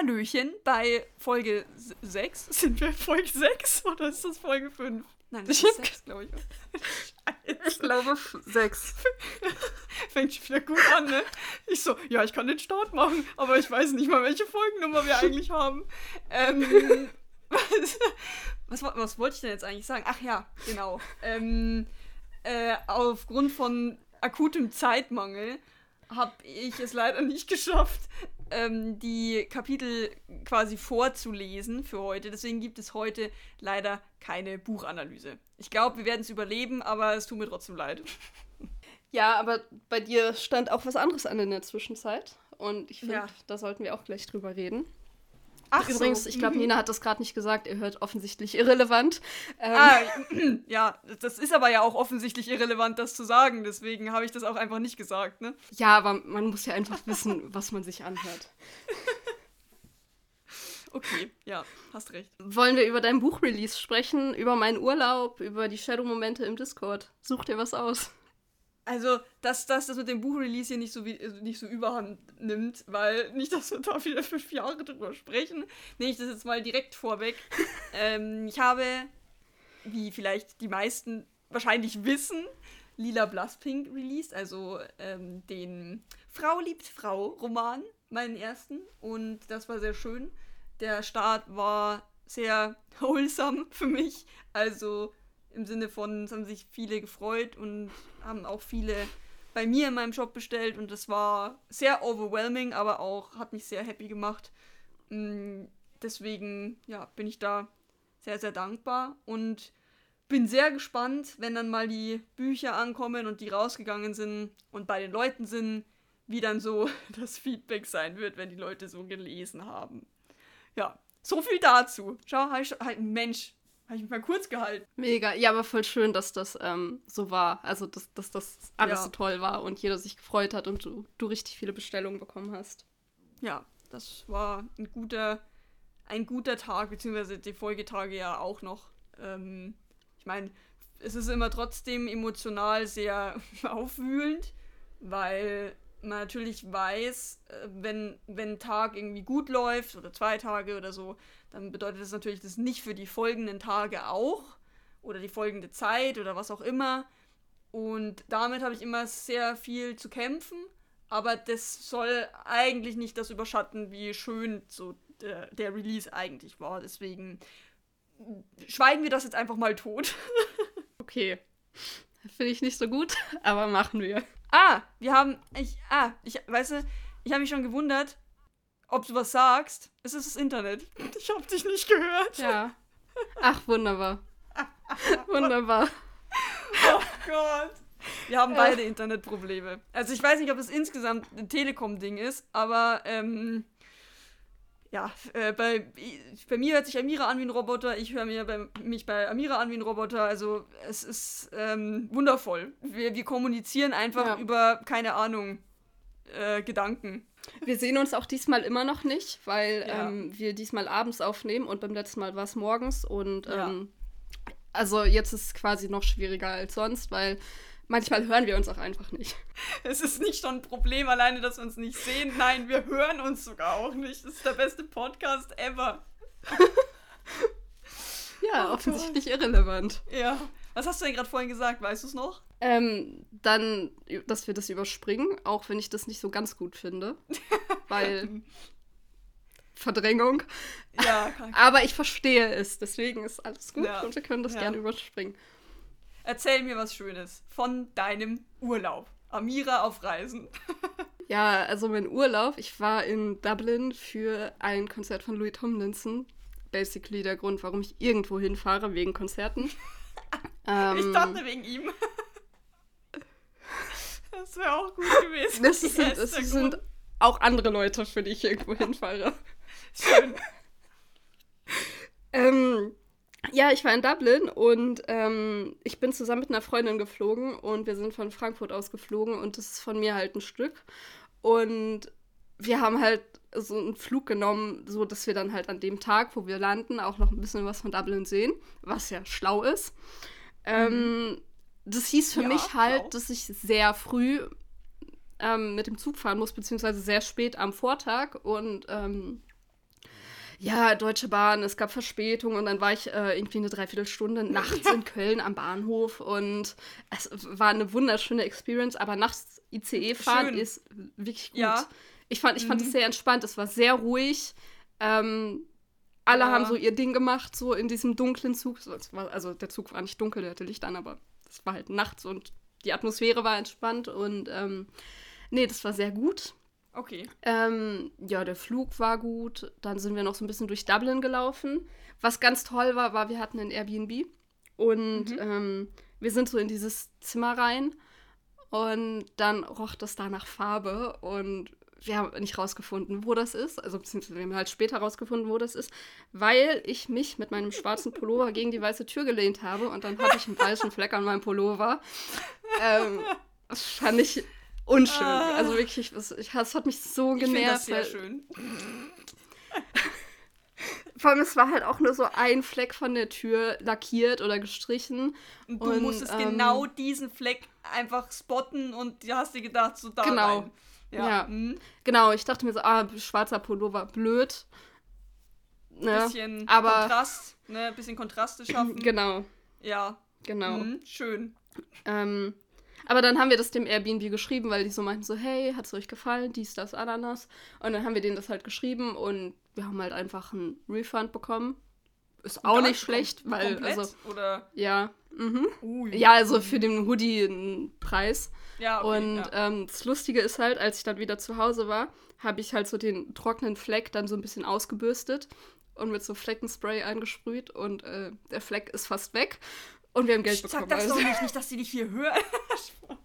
Hallöchen bei Folge 6. Sind wir Folge 6 oder ist das Folge 5? Nein, das ist 6, glaube ich. ich glaube 6. Fängt schon wieder gut an, ne? Ich so, ja, ich kann den Start machen, aber ich weiß nicht mal, welche Folgennummer wir eigentlich haben. Ähm, was, was, was wollte ich denn jetzt eigentlich sagen? Ach ja, genau. Ähm, äh, aufgrund von akutem Zeitmangel habe ich es leider nicht geschafft, ähm, die Kapitel quasi vorzulesen für heute. Deswegen gibt es heute leider keine Buchanalyse. Ich glaube, wir werden es überleben, aber es tut mir trotzdem leid. Ja, aber bei dir stand auch was anderes an in der Zwischenzeit. Und ich finde, ja. da sollten wir auch gleich drüber reden. Ach Übrigens, so. ich glaube, Nina hat das gerade nicht gesagt, ihr hört offensichtlich irrelevant. Ähm. Ah, ja, das ist aber ja auch offensichtlich irrelevant, das zu sagen. Deswegen habe ich das auch einfach nicht gesagt, ne? Ja, aber man muss ja einfach wissen, was man sich anhört. Okay, ja, hast recht. Wollen wir über dein Buchrelease sprechen, über meinen Urlaub, über die Shadow-Momente im Discord? Such dir was aus. Also, dass, dass das mit dem Buchrelease hier nicht so, wie, also nicht so überhand nimmt, weil nicht, dass wir da wieder fünf Jahre drüber sprechen, nehme ich das jetzt mal direkt vorweg. ähm, ich habe, wie vielleicht die meisten wahrscheinlich wissen, Lila Blasspink released, also ähm, den Frau liebt Frau Roman, meinen ersten. Und das war sehr schön. Der Start war sehr wholesome für mich. Also im Sinne von, es haben sich viele gefreut und haben auch viele bei mir in meinem Shop bestellt und das war sehr overwhelming, aber auch hat mich sehr happy gemacht. Mm, deswegen, ja, bin ich da sehr, sehr dankbar und bin sehr gespannt, wenn dann mal die Bücher ankommen und die rausgegangen sind und bei den Leuten sind, wie dann so das Feedback sein wird, wenn die Leute so gelesen haben. Ja, so viel dazu. Schau, halt, halt Mensch, habe ich mich mal kurz gehalten. Mega. Ja, aber voll schön, dass das ähm, so war. Also, dass, dass das alles ja. so toll war und jeder sich gefreut hat und du, du richtig viele Bestellungen bekommen hast. Ja, das war ein guter, ein guter Tag, beziehungsweise die Folgetage ja auch noch. Ähm, ich meine, es ist immer trotzdem emotional sehr aufwühlend, weil man natürlich weiß, äh, wenn, wenn ein Tag irgendwie gut läuft oder zwei Tage oder so, dann bedeutet das natürlich das nicht für die folgenden Tage auch oder die folgende Zeit oder was auch immer. Und damit habe ich immer sehr viel zu kämpfen, aber das soll eigentlich nicht das überschatten, wie schön so der, der Release eigentlich war. Deswegen schweigen wir das jetzt einfach mal tot. okay. Finde ich nicht so gut, aber machen wir. Ah, wir haben. Ich, ah, ich, weißt du, ich habe mich schon gewundert, ob du was sagst. Es ist das Internet. Ich habe dich nicht gehört. Ja. Ach, wunderbar. wunderbar. Oh Gott. Wir haben beide Internetprobleme. Also ich weiß nicht, ob es insgesamt ein Telekom-Ding ist, aber ähm, ja, äh, bei, bei mir hört sich Amira an wie ein Roboter, ich höre mir bei, mich bei Amira an wie ein Roboter. Also es ist ähm, wundervoll. Wir, wir kommunizieren einfach ja. über, keine Ahnung, äh, Gedanken. Wir sehen uns auch diesmal immer noch nicht, weil ja. ähm, wir diesmal abends aufnehmen und beim letzten Mal war es morgens. Und ähm, also jetzt ist es quasi noch schwieriger als sonst, weil manchmal hören wir uns auch einfach nicht. Es ist nicht schon ein Problem alleine, dass wir uns nicht sehen. Nein, wir hören uns sogar auch nicht. Das ist der beste Podcast ever. ja, oh, offensichtlich Gott. irrelevant. Ja. Was hast du denn gerade vorhin gesagt? Weißt du es noch? Ähm, dann, dass wir das überspringen, auch wenn ich das nicht so ganz gut finde. weil Verdrängung. Ja, kann Aber ich verstehe es, deswegen ist alles gut ja. und wir können das ja. gerne überspringen. Erzähl mir was Schönes von deinem Urlaub. Amira auf Reisen. ja, also mein Urlaub, ich war in Dublin für ein Konzert von Louis Tomlinson. Basically der Grund, warum ich irgendwo hinfahre, wegen Konzerten. ähm, ich dachte wegen ihm. Das wäre auch gut gewesen. Das, sind, das sind auch andere Leute, für die ich irgendwo hinfahre. Schön. ähm, ja, ich war in Dublin und ähm, ich bin zusammen mit einer Freundin geflogen und wir sind von Frankfurt aus geflogen und das ist von mir halt ein Stück. Und wir haben halt so einen Flug genommen, so dass wir dann halt an dem Tag, wo wir landen, auch noch ein bisschen was von Dublin sehen, was ja schlau ist. Ähm, mhm. Das hieß für ja, mich halt, schlau. dass ich sehr früh ähm, mit dem Zug fahren muss, beziehungsweise sehr spät am Vortag und ähm, ja, Deutsche Bahn, es gab Verspätung und dann war ich äh, irgendwie eine Dreiviertelstunde nachts in Köln am Bahnhof und es war eine wunderschöne Experience, aber nachts ICE fahren Schön. ist wirklich gut. Ja. Ich fand, ich fand Mhm. es sehr entspannt, es war sehr ruhig. Ähm, alle Ja. haben so ihr Ding gemacht, so in diesem dunklen Zug. Es also der Zug war nicht dunkel, der hatte Licht an, aber es war halt nachts und die Atmosphäre war entspannt und ähm, nee, das war sehr gut. Okay. Ähm, ja, der Flug war gut. Dann sind wir noch so ein bisschen durch Dublin gelaufen. Was ganz toll war, war, wir hatten ein Airbnb und Mhm. ähm, wir sind so in dieses Zimmer rein und dann roch das da nach Farbe und wir haben nicht rausgefunden, wo das ist. Also beziehungsweise wir haben halt später rausgefunden, wo das ist, weil ich mich mit meinem schwarzen Pullover gegen die weiße Tür gelehnt habe und dann hatte ich einen weißen Fleck an meinem Pullover. Ähm, das fand ich unschön. Ah. Also wirklich, das, ich, das hat mich so Ich genervt. das sehr weil- schön. Vor allem, es war halt auch nur so ein Fleck von der Tür lackiert oder gestrichen. Und du Und, musstest ähm, genau diesen Fleck einfach spotten und du hast dir gedacht, so da Genau. rein. Ja. Ja. Mhm. Genau, ich dachte mir so, ah, schwarzer Pullover, blöd. Ne? Bisschen aber- Kontrast, ne? Bisschen Kontraste schaffen. Genau, ja. genau. Mhm. Schön. Ähm, aber dann haben wir das dem Airbnb geschrieben, weil die so meinten so, hey, hat's euch gefallen, dies, das, Ananas. Und dann haben wir denen das halt geschrieben und wir haben halt einfach einen Refund bekommen. Ist auch Gar nicht schlecht, kom- weil, komplett, also, Oder. ja, mhm. Ui. Ja, also für den Hoodie einen Preis. Ja, okay, und ja. ähm, das Lustige ist halt, als ich dann wieder zu Hause war, habe ich halt so den trockenen Fleck dann so ein bisschen ausgebürstet und mit so Fleckenspray eingesprüht und äh, der Fleck ist fast weg und wir haben Geld Sag bekommen. das also. doch nicht, nicht, dass die dich hier hören.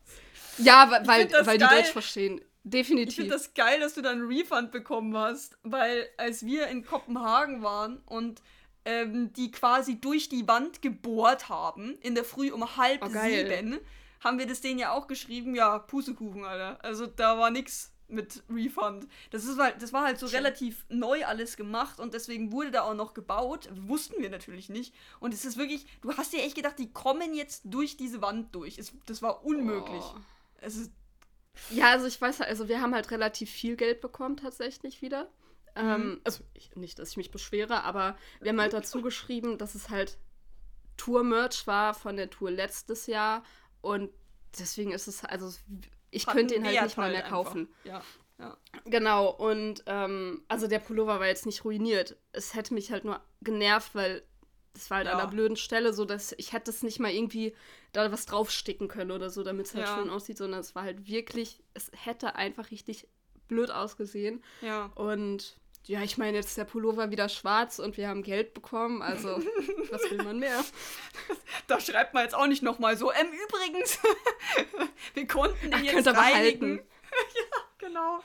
Ja, weil, weil, weil die. Deutsch verstehen. Ich Definitiv. finde das geil, dass du dann einen Refund bekommen hast, weil als wir in Kopenhagen waren und ähm, die quasi durch die Wand gebohrt haben, in der Früh um halb Oh, sieben, haben wir das denen ja auch geschrieben, ja, Pustekuchen, Alter. Also da war nix mit Refund. Das, ist halt, das war halt so Schön. relativ neu alles gemacht und deswegen wurde da auch noch gebaut. Wussten wir natürlich nicht. Und es ist wirklich, du hast dir echt gedacht, die kommen jetzt durch diese Wand durch. Es, das war unmöglich. Oh. Es ist, Ja, also ich weiß halt, also wir haben halt relativ viel Geld bekommen tatsächlich wieder. Mhm. Ähm, also ich, nicht, dass ich mich beschwere, aber wir haben halt dazu geschrieben, dass es halt Tour-Merch war von der Tour letztes Jahr und deswegen ist es, also ich hat könnte ihn halt nicht mal mehr kaufen. Ja. ja. Genau, und ähm, also der Pullover war jetzt nicht ruiniert. Es hätte mich halt nur genervt, weil es war halt an Ja. einer blöden Stelle, so dass ich hätte es nicht mal irgendwie da was draufsticken können oder so, damit es halt schön aussieht, sondern es war halt wirklich, es hätte einfach richtig blöd ausgesehen. Ja. Und ja, ich meine, jetzt ist der Pullover wieder schwarz und wir haben Geld bekommen, also was will man mehr? Da schreibt man jetzt auch nicht nochmal so, ähm, übrigens, wir konnten den Ach, jetzt reinigen. ja, genau.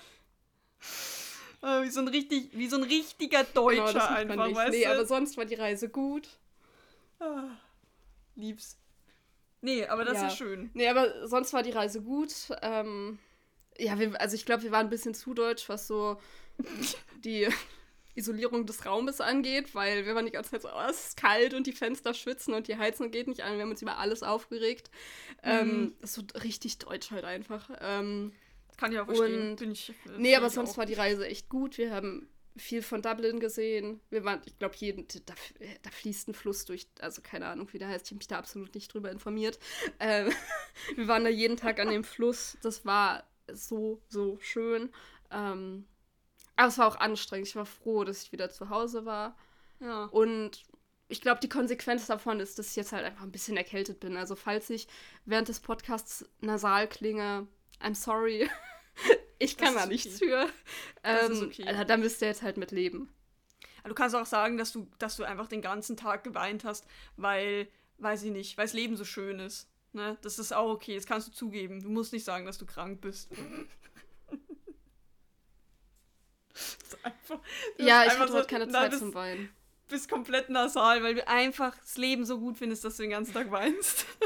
Äh, wie, so ein richtig, wie so ein richtiger Genau, Deutscher macht einfach, nicht. weißt Nee, du? aber sonst war die Reise gut. Ah, lieb's. Nee, aber das Ja. ist schön. Nee, aber sonst war die Reise gut. Ähm, ja, wir, also ich glaube, wir waren ein bisschen zu deutsch, was so die Isolierung des Raumes angeht, weil wir waren die ganze Zeit so, oh, es ist kalt und die Fenster schwitzen und die Heizung geht nicht an. Wir haben uns über alles aufgeregt. Ähm, Mhm. das ist so richtig deutsch halt einfach. Ähm, Kann ich auch verstehen. Und- Bin ich, nee, aber sonst auch. war die Reise echt gut. Wir haben viel von Dublin gesehen. Wir waren, ich glaube, jeden, da, da fließt ein Fluss durch, also keine Ahnung, wie der heißt. Ich habe mich da absolut nicht drüber informiert. Ähm, wir waren da jeden Tag an dem Fluss. Das war so, so schön. Ähm, aber es war auch anstrengend. Ich war froh, dass ich wieder zu Hause war. Ja. Und ich glaube, die Konsequenz davon ist, dass ich jetzt halt einfach ein bisschen erkältet bin. Also, falls ich während des Podcasts nasal klinge, I'm sorry. ich kann da nichts okay. für. Das Ähm, ist okay. äh, Da müsst ihr jetzt halt mit leben. Du kannst auch sagen, dass du, dass du einfach den ganzen Tag geweint hast, weil, weiß ich nicht, weil das Leben so schön ist. Ne? Das ist auch okay, das kannst du zugeben. Du musst nicht sagen, dass du krank bist. Das einfach, das Ja, ich hatte heute keine Zeit bist, zum Weinen. bist komplett nasal, weil du einfach das Leben so gut findest, dass du den ganzen Tag weinst.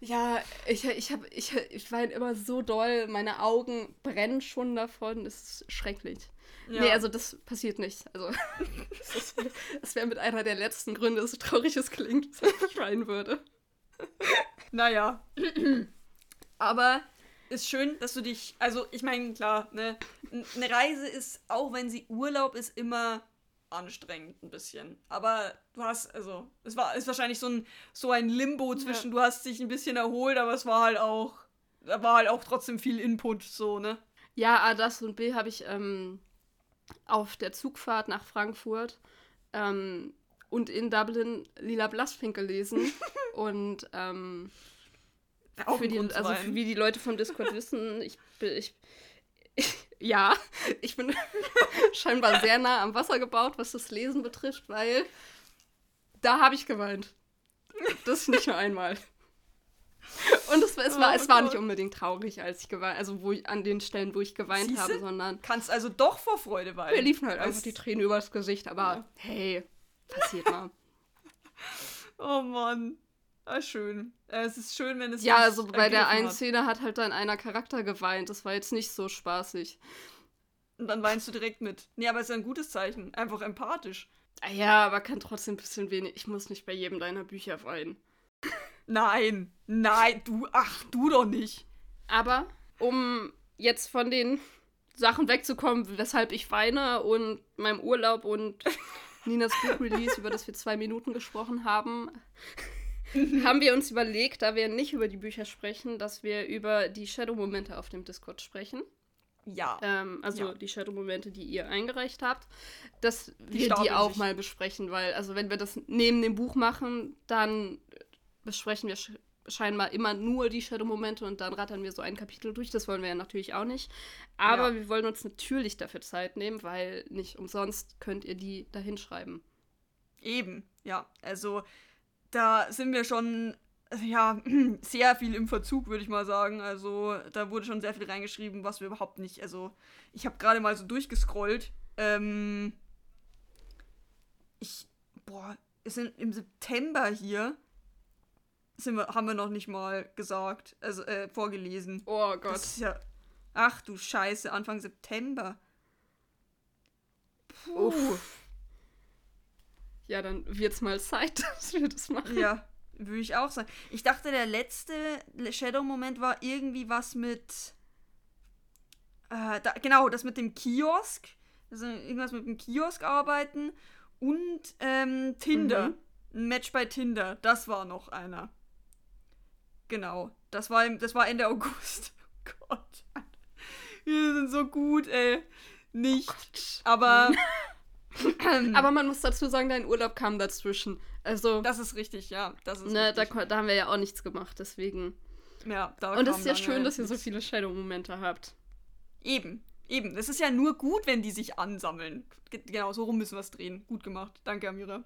Ja, ich, ich, hab, ich, ich weine immer so doll. Meine Augen brennen schon davon. Das ist schrecklich. Ja. Nee, also das passiert nicht. Also, das wäre wär mit einer der letzten Gründe, so traurig es klingt, dass ich weinen würde. Naja. Aber ist schön, dass du dich. Also, ich meine, klar, ne, eine Reise ist, auch wenn sie Urlaub ist, immer anstrengend ein bisschen. Aber du hast, also, es war ist wahrscheinlich so ein, so ein Limbo zwischen, ja. du hast dich ein bisschen erholt, aber es war halt auch, da war halt auch trotzdem viel Input, so, ne? Ja, A, das und B habe ich ähm, auf der Zugfahrt nach Frankfurt ähm, und in Dublin Lila Blassfink gelesen. und ähm, für die, also für, wie die Leute vom Discord wissen, ich bin, ich, ich, ja, ich bin scheinbar sehr nah am Wasser gebaut, was das Lesen betrifft, weil da habe ich geweint. Das nicht nur einmal. Und es, es, war, oh, es war nicht unbedingt traurig, als ich geweint also wo ich, an den Stellen, wo ich geweint Siehste? habe, sondern. Kannst also doch vor Freude weinen. Mir liefen halt einfach die Tränen übers Gesicht, aber ja. hey, passiert mal. oh Mann. Ah, schön. Es ist schön, wenn es. Ja, also bei der einen hat. Szene hat halt dann einer Charakter geweint. Das war jetzt nicht so spaßig. Und dann weinst du direkt mit. Nee, aber es ist ein gutes Zeichen. Einfach empathisch. Ah ja, aber kann trotzdem ein bisschen wenig. Ich muss nicht bei jedem deiner Bücher weinen. Nein, nein, du, ach, du doch nicht. Aber um jetzt von den Sachen wegzukommen, weshalb ich weine und meinem Urlaub und Ninas Buchrelease, über das wir zwei Minuten gesprochen haben, haben wir uns überlegt, da wir nicht über die Bücher sprechen, dass wir über die Shadow-Momente auf dem Discord sprechen. Ja. Ähm, also ja. die Shadow-Momente, die ihr eingereicht habt, dass die wir die auch sich. mal besprechen, weil, also wenn wir das neben dem Buch machen, dann besprechen wir scheinbar immer nur die Shadow-Momente und dann rattern wir so ein Kapitel durch. Das wollen wir ja natürlich auch nicht. Aber ja. wir wollen uns natürlich dafür Zeit nehmen, weil nicht umsonst könnt ihr die da hinschreiben. Eben, ja. Also da sind wir schon ja, sehr viel im Verzug, würde ich mal sagen. Also da wurde schon sehr viel reingeschrieben, was wir überhaupt nicht. Also ich habe gerade mal so durchgescrollt. Ähm, ich, boah, es sind im September hier sind wir, haben wir noch nicht mal gesagt, also äh, vorgelesen. Oh Gott. Das ist ja, ach du Scheiße, Anfang September. Puh. Uff. Ja, dann wird's mal Zeit, dass wir das machen. Ja, würde ich auch sagen. Ich dachte, der letzte Shadow-Moment war irgendwie was mit. Äh, da, genau, das mit dem Kiosk. Also irgendwas mit dem Kiosk arbeiten. Und ähm, Tinder. Mhm. Ein Match bei Tinder. Das war noch einer. Genau. Das war, das war Ende August. Oh Gott. Wir sind so gut, ey. Nicht. Oh aber. aber man muss dazu sagen, dein Urlaub kam dazwischen. Also. Das ist richtig, ja. Das ist ne, da, da, haben wir ja auch nichts gemacht, deswegen. Ja, da Und es ist ja schön, dass ihr so viele Shadow-Momente habt. Eben. Eben. Es ist ja nur gut, wenn die sich ansammeln. Genau, so rum müssen wir es drehen. Gut gemacht. Danke, Amira.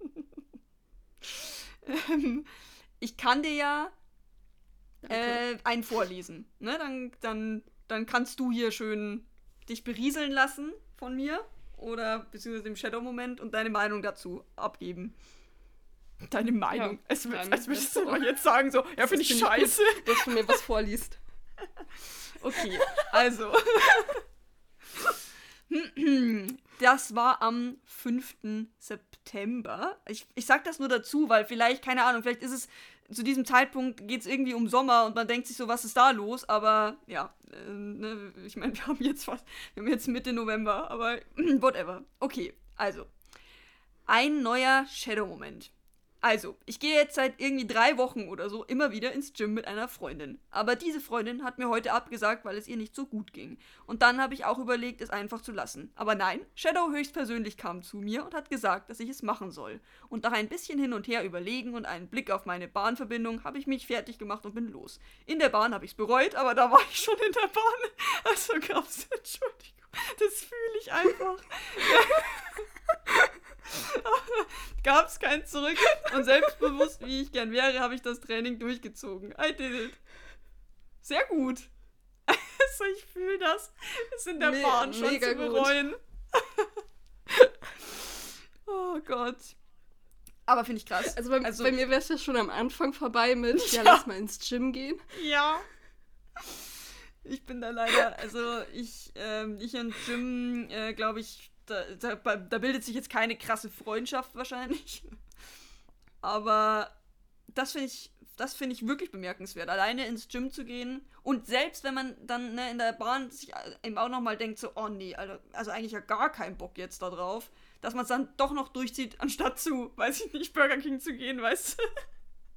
ähm, ich kann dir ja äh, einen vorlesen. Ne? Dann, dann, dann kannst du hier schön dich berieseln lassen von mir oder beziehungsweise dem Shadow-Moment und deine Meinung dazu abgeben. Deine Meinung. Ja, es wird, als würdest du doch jetzt sagen, so, ja, finde ich scheiße. Gut, dass du mir was vorliest. okay, also. Das war am 5. September. Ich, ich sag das nur dazu, weil vielleicht, keine Ahnung, vielleicht ist es zu diesem Zeitpunkt geht es irgendwie um Sommer und man denkt sich so, was ist da los? Aber ja, äh, ne, ich meine, wir haben jetzt was, wir haben jetzt Mitte November, aber whatever. Okay, also. Ein neuer Shadow-Moment. Also, ich gehe jetzt seit irgendwie drei Wochen oder so immer wieder ins Gym mit einer Freundin. Aber diese Freundin hat mir heute abgesagt, weil es ihr nicht so gut ging. Und dann habe ich auch überlegt, es einfach zu lassen. Aber nein, Shadow höchstpersönlich kam zu mir und hat gesagt, dass ich es machen soll. Und nach ein bisschen hin und her überlegen und einen Blick auf meine Bahnverbindung habe ich mich fertig gemacht und bin los. In der Bahn habe ich es bereut, aber da war ich schon in der Bahn. Also gab's, Entschuldigung, das fühle ich einfach. Gab es kein Zurück. Und selbstbewusst, wie ich gern wäre, habe ich das Training durchgezogen. I did it. Sehr gut. Also ich fühle das. Es in der Me Bahn schon zu bereuen. oh Gott. Aber finde ich krass. Also bei, also, bei mir wäre es ja schon am Anfang vorbei mit, ja. ja, lass mal ins Gym gehen. Ja. Ich bin da leider, also ich, ähm, ich und Jim, äh, glaube ich, da, da, da bildet sich jetzt keine krasse Freundschaft wahrscheinlich. Aber das finde ich, das finde ich wirklich bemerkenswert, alleine ins Gym zu gehen und selbst wenn man dann ne, in der Bahn sich eben auch nochmal denkt, so, oh nee, also, also eigentlich ja gar keinen Bock jetzt da drauf, dass man es dann doch noch durchzieht, anstatt zu, weiß ich nicht, Burger King zu gehen, weißt du?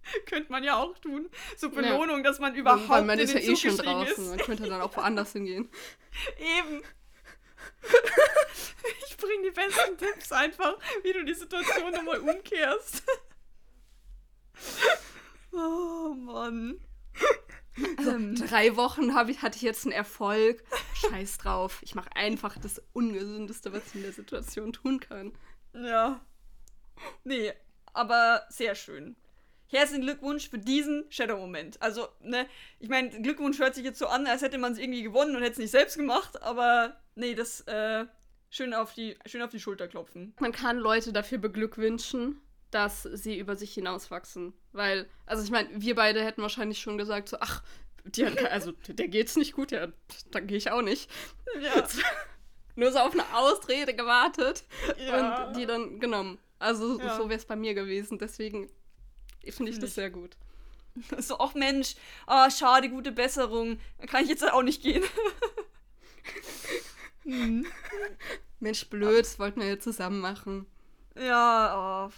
könnte man ja auch tun. So Belohnung, ja. dass man überhaupt Weil man ist ja eh schon draußen. Ist. Man könnte dann auch woanders hingehen. Eben. ich bringe die besten Tipps einfach, wie du die Situation nochmal umkehrst. oh Mann. Also, ähm. Drei Wochen ich, hatte ich jetzt einen Erfolg. Scheiß drauf. Ich mache einfach das Ungesündeste, was ich in der Situation tun kann. Ja. Nee, aber sehr schön herzlichen Glückwunsch für diesen Shadow-Moment. Also, ne, ich meine, Glückwunsch hört sich jetzt so an, als hätte man es irgendwie gewonnen und hätte es nicht selbst gemacht, aber nee, das, äh, schön auf die, schön auf die Schulter klopfen. Man kann Leute dafür beglückwünschen, dass sie über sich hinauswachsen. Weil, also ich meine, wir beide hätten wahrscheinlich schon gesagt, so, ach, die hat, also der geht's nicht gut, ja, dann gehe ich auch nicht. Ja. Nur so auf eine Ausrede gewartet ja. und die dann genommen. Also ja. so wäre es bei mir gewesen. Deswegen finde ich das sehr gut. So, ach Mensch, oh, schade, gute Besserung. Da kann ich jetzt auch nicht gehen. hm. Mensch, blöd, das wollten wir ja zusammen machen. Ja, oh.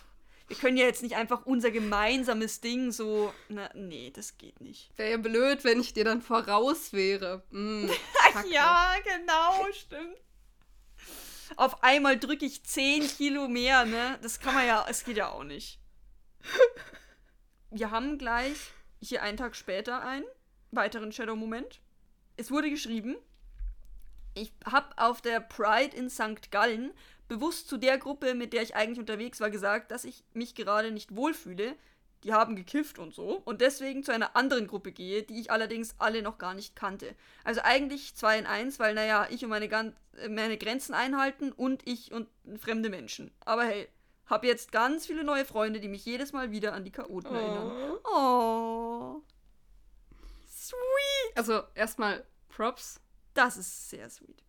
wir können ja jetzt nicht einfach unser gemeinsames Ding so. Na, nee, das geht nicht. Wäre ja blöd, wenn ich dir dann voraus wäre. Mm, ja, genau, stimmt. Auf einmal drücke ich 10 Kilo mehr, ne? Das kann man ja, es geht ja auch nicht wir haben gleich hier einen Tag später einen weiteren Shadow-Moment. Es wurde geschrieben, ich habe auf der Pride in St. Gallen bewusst zu der Gruppe, mit der ich eigentlich unterwegs war, gesagt, dass ich mich gerade nicht wohlfühle. Die haben gekifft und so. Und deswegen zu einer anderen Gruppe gehe, die ich allerdings alle noch gar nicht kannte. Also eigentlich zwei in eins, weil, naja, ich und meine, meine Grenzen einhalten und ich und fremde Menschen. Aber hey, hab jetzt ganz viele neue Freunde, die mich jedes Mal wieder an die Chaoten oh. erinnern. Oh. Sweet. Also erstmal Props. Das ist sehr sweet.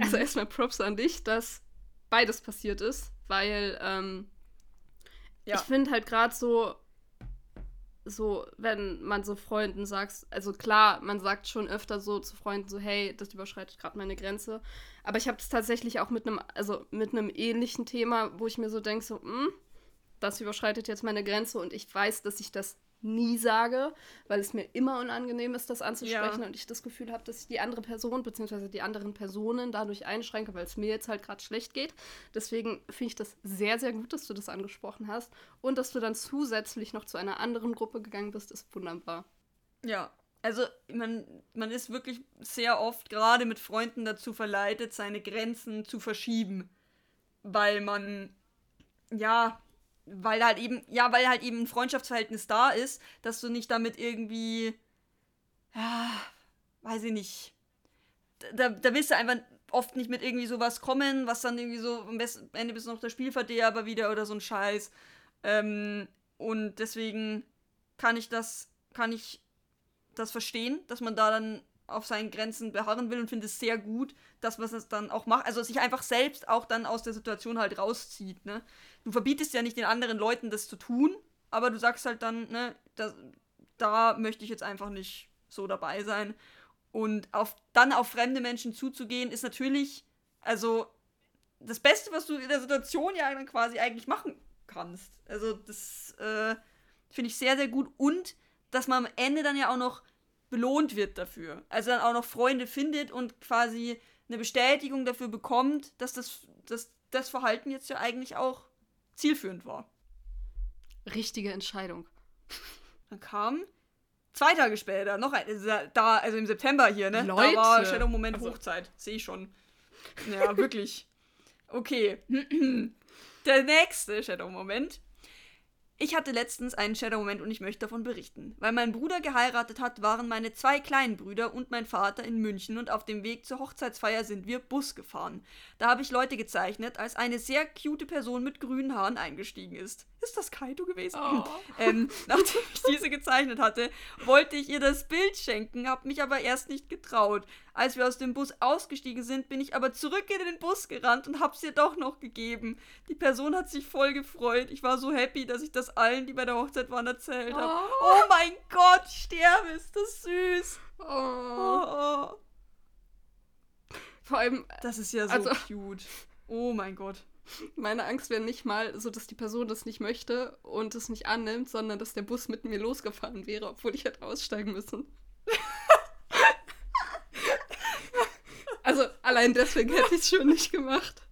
Also erstmal Props an dich, dass beides passiert ist, weil ähm, ja. ich finde halt gerade so, so, wenn man so Freunden sagt, also klar, man sagt schon öfter so zu Freunden so, hey, das überschreitet gerade meine Grenze. Aber ich habe es tatsächlich auch mit einem, also mit einem ähnlichen Thema, wo ich mir so denke, so, mh, hm, das überschreitet jetzt meine Grenze und ich weiß, dass ich das nie sage, weil es mir immer unangenehm ist, das anzusprechen ja. und ich das Gefühl habe, dass ich die andere Person bzw. die anderen Personen dadurch einschränke, weil es mir jetzt halt gerade schlecht geht. Deswegen finde ich das sehr, sehr gut, dass du das angesprochen hast und dass du dann zusätzlich noch zu einer anderen Gruppe gegangen bist, ist wunderbar. Ja, also man, man ist wirklich sehr oft gerade mit Freunden dazu verleitet, seine Grenzen zu verschieben, weil man ja weil halt eben, ja, weil halt eben ein Freundschaftsverhältnis da ist, dass du nicht damit irgendwie, ja, weiß ich nicht, da, da willst du einfach oft nicht mit irgendwie sowas kommen, was dann irgendwie so am besten Ende bis noch der Spielverderber wieder oder so ein Scheiß. Ähm, und deswegen kann ich das, kann ich das verstehen, dass man da dann auf seinen Grenzen beharren will und finde es sehr gut, dass man es dann auch macht. Also sich einfach selbst auch dann aus der Situation halt rauszieht, ne? Du verbietest ja nicht den anderen Leuten das zu tun, aber du sagst halt dann, ne, das, da möchte ich jetzt einfach nicht so dabei sein. Und auf, dann auf fremde Menschen zuzugehen, ist natürlich, also das Beste, was du in der Situation ja dann quasi eigentlich machen kannst. Also das äh, finde ich sehr, sehr gut. Und dass man am Ende dann ja auch noch belohnt wird dafür. Also dann auch noch Freunde findet und quasi eine Bestätigung dafür bekommt, dass das, dass das Verhalten jetzt ja eigentlich auch zielführend war. Richtige Entscheidung. Dann kam zwei Tage später noch ein, da, also im September hier, ne? Leute. Da war Shadow Moment also. Hochzeit. Sehe ich schon. Ja, wirklich. Okay. Der nächste Shadow Moment ich hatte letztens einen Shadow-Moment und ich möchte davon berichten. Weil mein Bruder geheiratet hat, waren meine zwei kleinen Brüder und mein Vater in München und auf dem Weg zur Hochzeitsfeier sind wir Bus gefahren. Da habe ich Leute gezeichnet, als eine sehr cute Person mit grünen Haaren eingestiegen ist. Ist das Kaito gewesen? Oh. Ähm, nachdem ich diese gezeichnet hatte, wollte ich ihr das Bild schenken, habe mich aber erst nicht getraut. Als wir aus dem Bus ausgestiegen sind, bin ich aber zurück in den Bus gerannt und hab's ihr doch noch gegeben. Die Person hat sich voll gefreut. Ich war so happy, dass ich das allen, die bei der Hochzeit waren, erzählt habe. Oh. oh. mein Gott, sterbe, ist das süß. Oh. oh. Vor allem. Das ist ja so also, cute. Oh mein Gott. Meine Angst wäre nicht mal so, dass die Person das nicht möchte und es nicht annimmt, sondern dass der Bus mit mir losgefahren wäre, obwohl ich hätte aussteigen müssen. also allein deswegen hätte ich es schon nicht gemacht.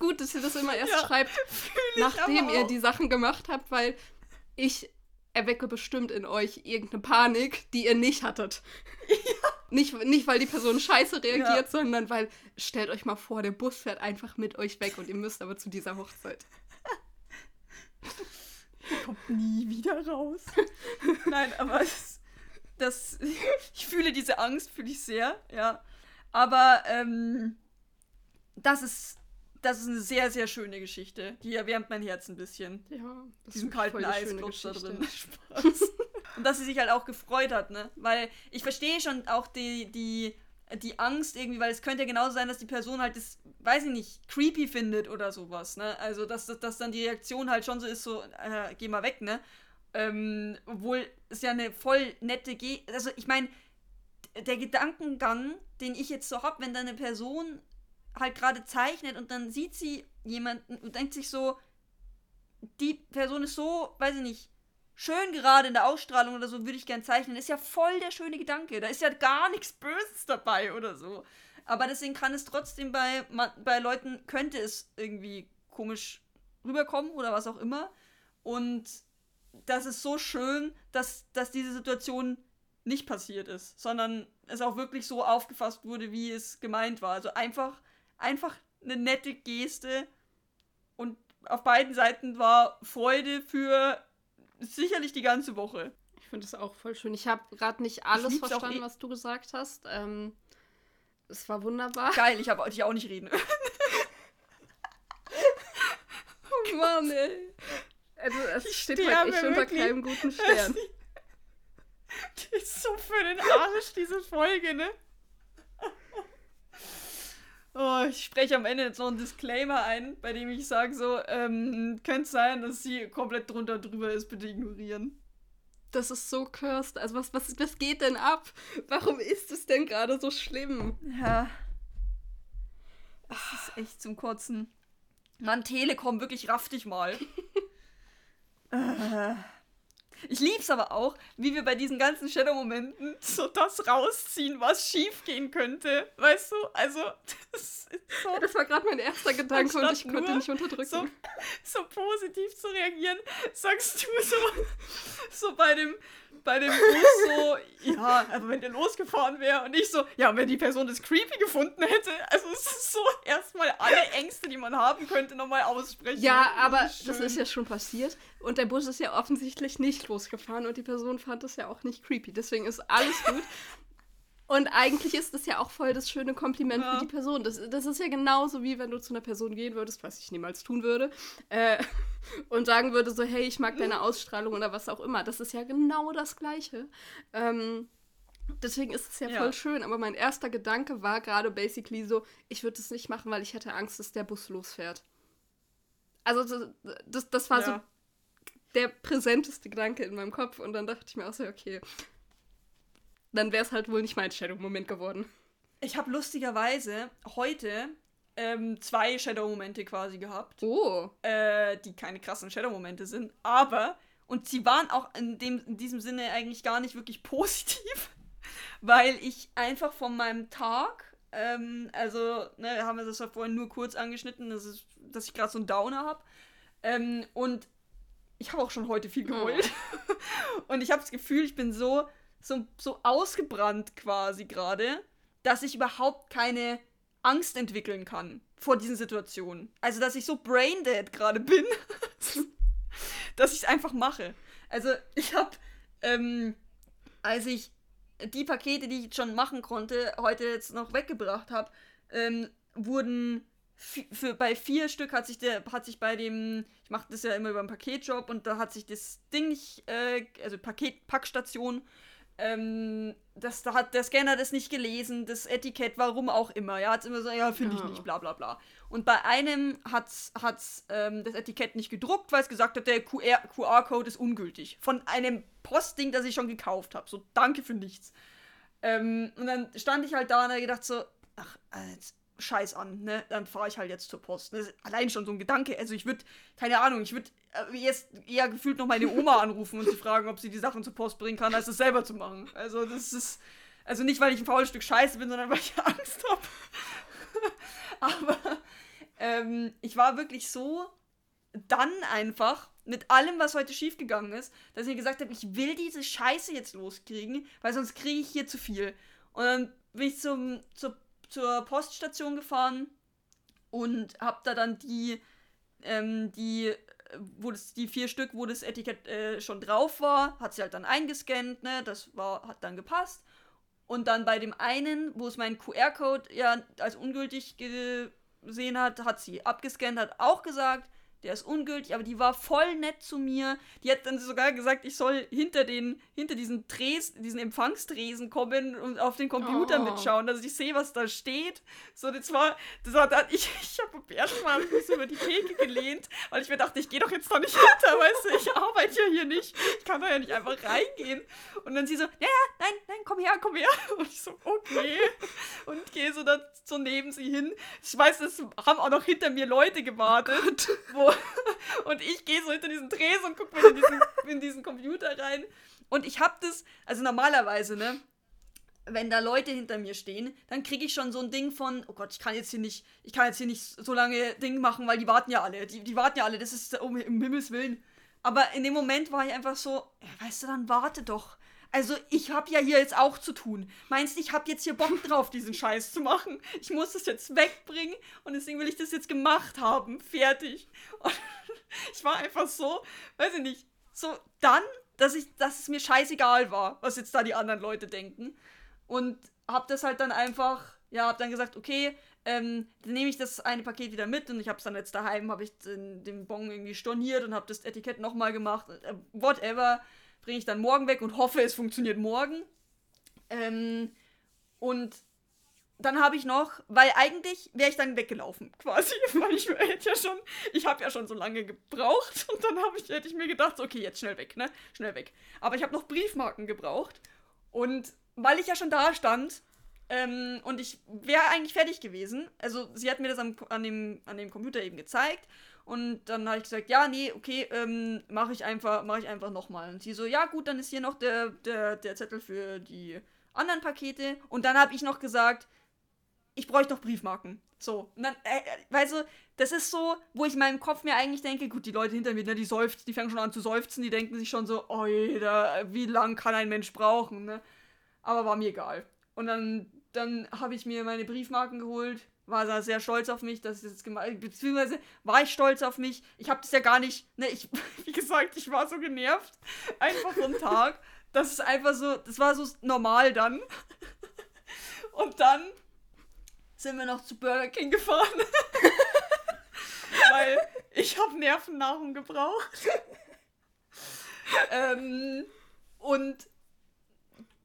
Gut, dass ihr das immer erst ja, schreibt, nachdem ihr die Sachen gemacht habt, weil ich erwecke bestimmt in euch irgendeine Panik, die ihr nicht hattet. Ja. Nicht, nicht, weil die Person scheiße reagiert, ja. sondern weil, stellt euch mal vor, der Bus fährt einfach mit euch weg und ihr müsst aber zu dieser Hochzeit. Kommt nie wieder raus. Nein, aber es, das, ich fühle diese Angst, fühle ich sehr, ja. Aber ähm, das ist das ist eine sehr, sehr schöne Geschichte. Die erwärmt mein Herz ein bisschen. Ja. Diesem kalten Eisklotz da drin. Spaß. Und dass sie sich halt auch gefreut hat, ne? Weil ich verstehe schon auch die, die, die Angst irgendwie, weil es könnte ja genauso sein, dass die Person halt das, weiß ich nicht, creepy findet oder sowas, ne? Also, dass, dass, dass dann die Reaktion halt schon so ist, so, äh, geh mal weg, ne? Ähm, obwohl es ja eine voll nette Ge Also, ich meine, der Gedankengang, den ich jetzt so habe, wenn da eine Person halt gerade zeichnet und dann sieht sie jemanden und denkt sich so, die Person ist so, weiß ich nicht, schön gerade in der Ausstrahlung oder so, würde ich gern zeichnen. Ist ja voll der schöne Gedanke. Da ist ja gar nichts Böses dabei oder so. Aber deswegen kann es trotzdem bei, bei Leuten, könnte es irgendwie komisch rüberkommen oder was auch immer. Und das ist so schön, dass, dass diese Situation nicht passiert ist, sondern es auch wirklich so aufgefasst wurde, wie es gemeint war. Also einfach einfach eine nette Geste und auf beiden Seiten war Freude für sicherlich die ganze Woche. Ich finde es auch voll schön. Ich habe gerade nicht alles verstanden, eh was du gesagt hast. Ähm, es war wunderbar. Geil, ich habe dich auch nicht reden. oh Mann, ey. Also, es ich steht halt echt unter keinem guten Stern. Die ist so für den Arsch, diese Folge, ne? Oh, ich spreche am Ende jetzt noch einen Disclaimer ein, bei dem ich sage so, ähm, könnte sein, dass sie komplett drunter drüber ist, bitte ignorieren. Das ist so cursed. Also was, was, was geht denn ab? Warum ist es denn gerade so schlimm? Ja. Das ist echt zum Kotzen. Mann, Telekom, wirklich raff dich mal. äh. Ich lieb's aber auch, wie wir bei diesen ganzen Shadow-Momenten so das rausziehen, was schief gehen könnte. Weißt du? Also, das ist so. Ja, das war gerade mein erster Gedanke und ich konnte nicht unterdrücken. So, so positiv zu reagieren, sagst du so, so bei dem, bei dem Bus so, ja, aber wenn der losgefahren wäre und ich so, ja, wenn die Person das creepy gefunden hätte. Also es ist so erstmal alle Ängste, die man haben könnte, nochmal aussprechen. Ja, aber das, das ist ja schon passiert und der Bus ist ja offensichtlich nicht losgefahren und die Person fand das ja auch nicht creepy. Deswegen ist alles gut. Und eigentlich ist das ja auch voll das schöne Kompliment ja. für die Person. Das, das ist ja genauso wie wenn du zu einer Person gehen würdest, was ich niemals tun würde, äh, und sagen würde so, hey, ich mag deine Ausstrahlung oder was auch immer. Das ist ja genau das Gleiche. Ähm, deswegen ist es ja, ja, voll schön. Aber mein erster Gedanke war gerade basically so, ich würde es nicht machen, weil ich hätte Angst, dass der Bus losfährt. Also das, das, das war ja. so der präsenteste Gedanke in meinem Kopf. Und dann dachte ich mir auch so, okay, dann wäre es halt wohl nicht mein Shadow-Moment geworden. Ich habe lustigerweise heute ähm, zwei Shadow-Momente quasi gehabt. Oh. Äh, die keine krassen Shadow-Momente sind, aber, und sie waren auch in, dem, in diesem Sinne eigentlich gar nicht wirklich positiv, weil ich einfach von meinem Tag, ähm, also, ne, haben wir das ja vorhin nur kurz angeschnitten, das ist, dass ich gerade so einen Downer habe. Ähm, und ich habe auch schon heute viel geheult. Oh. und ich habe das Gefühl, ich bin so so, so ausgebrannt quasi gerade, dass ich überhaupt keine Angst entwickeln kann vor diesen Situationen. Also, dass ich so braindead gerade bin, dass ich es einfach mache. Also, ich habe, ähm, als ich die Pakete, die ich schon machen konnte, heute jetzt noch weggebracht habe, ähm, wurden für, bei vier Stück hat sich der hat sich bei dem ich mache das ja immer über einen Paketjob und da hat sich das Ding nicht äh, also Paket Packstation ähm, das, da hat der Scanner das nicht gelesen, das Etikett, warum auch immer. Ja, hat immer so, ja, finde ich nicht, bla bla bla. Und bei einem hat es ähm, das Etikett nicht gedruckt, weil es gesagt hat, der QR-Code ist ungültig. Von einem Postding, das ich schon gekauft habe. So, danke für nichts. Ähm, und dann stand ich halt da und habe gedacht so, ach, als, scheiß an, ne? Dann fahre ich halt jetzt zur Post. Ist allein schon so ein Gedanke. Also ich würde, keine Ahnung, ich würde äh, jetzt eher gefühlt noch meine Oma anrufen und sie fragen, ob sie die Sachen zur Post bringen kann, als es selber zu machen. Also das ist, also nicht, weil ich ein faules Stück Scheiße bin, sondern weil ich Angst habe. Aber ähm, ich war wirklich so dann einfach mit allem, was heute schiefgegangen ist, dass ich gesagt habe, ich will diese Scheiße jetzt loskriegen, weil sonst kriege ich hier zu viel. Und dann bin ich zum, zur, zur Poststation gefahren und habe da dann die, ähm, die, wo das, die vier Stück, wo das Etikett äh, schon drauf war, hat sie halt dann eingescannt, ne, das war, hat dann gepasst. Und dann bei dem einen, wo es meinen QR-Code ja als ungültig gesehen hat, hat sie abgescannt, hat auch gesagt, der ist ungültig, aber die war voll nett zu mir. Die hat dann sogar gesagt, ich soll hinter den, hinter diesen Dres, diesen Empfangstresen kommen und auf den Computer oh. mitschauen, dass ich sehe, was da steht. So, das war, das war dann, ich, ich habe erstmal so über die Theke gelehnt, weil ich mir dachte, ich gehe doch jetzt da nicht hinter, weißt du, ich arbeite ja hier nicht. Ich kann da ja nicht einfach reingehen. Und dann sie so, ja, ja, nein, nein, komm her, komm her. Und ich so, okay. Und gehe so dann so neben sie hin. Ich weiß, es haben auch noch hinter mir Leute gewartet, wo und ich gehe so hinter diesen Drehs und gucke mir in diesen, in diesen Computer rein. Und ich habe das, also normalerweise, ne? Wenn da Leute hinter mir stehen, dann kriege ich schon so ein Ding von, oh Gott, ich kann jetzt hier nicht, ich kann jetzt hier nicht so lange Ding machen, weil die warten ja alle. Die, die warten ja alle, das ist um, um Himmels Willen. Aber in dem Moment war ich einfach so, ja, weißt du, dann warte doch. Also ich habe ja hier jetzt auch zu tun. Meinst du, ich habe jetzt hier Bock drauf, diesen Scheiß zu machen? Ich muss das jetzt wegbringen und deswegen will ich das jetzt gemacht haben. Fertig. Und ich war einfach so, weiß ich nicht, so dann, dass ich, dass es mir scheißegal war, was jetzt da die anderen Leute denken. Und hab das halt dann einfach, ja, hab dann gesagt, okay, ähm, dann nehme ich das eine Paket wieder mit und ich habe es dann jetzt daheim, habe ich den, den Bon irgendwie storniert und habe das Etikett nochmal gemacht, äh, whatever bringe ich dann morgen weg und hoffe, es funktioniert morgen. Ähm, und dann habe ich noch, weil eigentlich wäre ich dann weggelaufen, quasi, weil ich hätte ja schon, ich habe ja schon so lange gebraucht und dann ich, hätte ich mir gedacht, okay, jetzt schnell weg, ne, schnell weg. Aber ich habe noch Briefmarken gebraucht und weil ich ja schon da stand ähm, und ich wäre eigentlich fertig gewesen, also sie hat mir das am, an, dem, an dem Computer eben gezeigt und dann habe ich gesagt, ja, nee, okay, ähm, mache ich einfach, mache ich einfach nochmal. Und sie so, ja gut, dann ist hier noch der, der, der Zettel für die anderen Pakete. Und dann habe ich noch gesagt, ich bräuchte noch Briefmarken. So. Und dann, äh, äh, weißt du, das ist so, wo ich in meinem Kopf mir eigentlich denke, gut, die Leute hinter mir, ne, die seufzen, die fangen schon an zu seufzen, die denken sich schon so, oh jeder, wie lang kann ein Mensch brauchen, ne? Aber war mir egal. Und dann, dann habe ich mir meine Briefmarken geholt, war da sehr stolz auf mich, dass ich das gemacht habe. Beziehungsweise war ich stolz auf mich. Ich habe das ja gar nicht, ne, ich, wie gesagt, ich war so genervt. Einfach ein Tag. Das ist einfach so, das war so normal dann. Und dann sind wir noch zu Burger King gefahren. Weil ich habe Nervennahrung gebraucht. ähm, und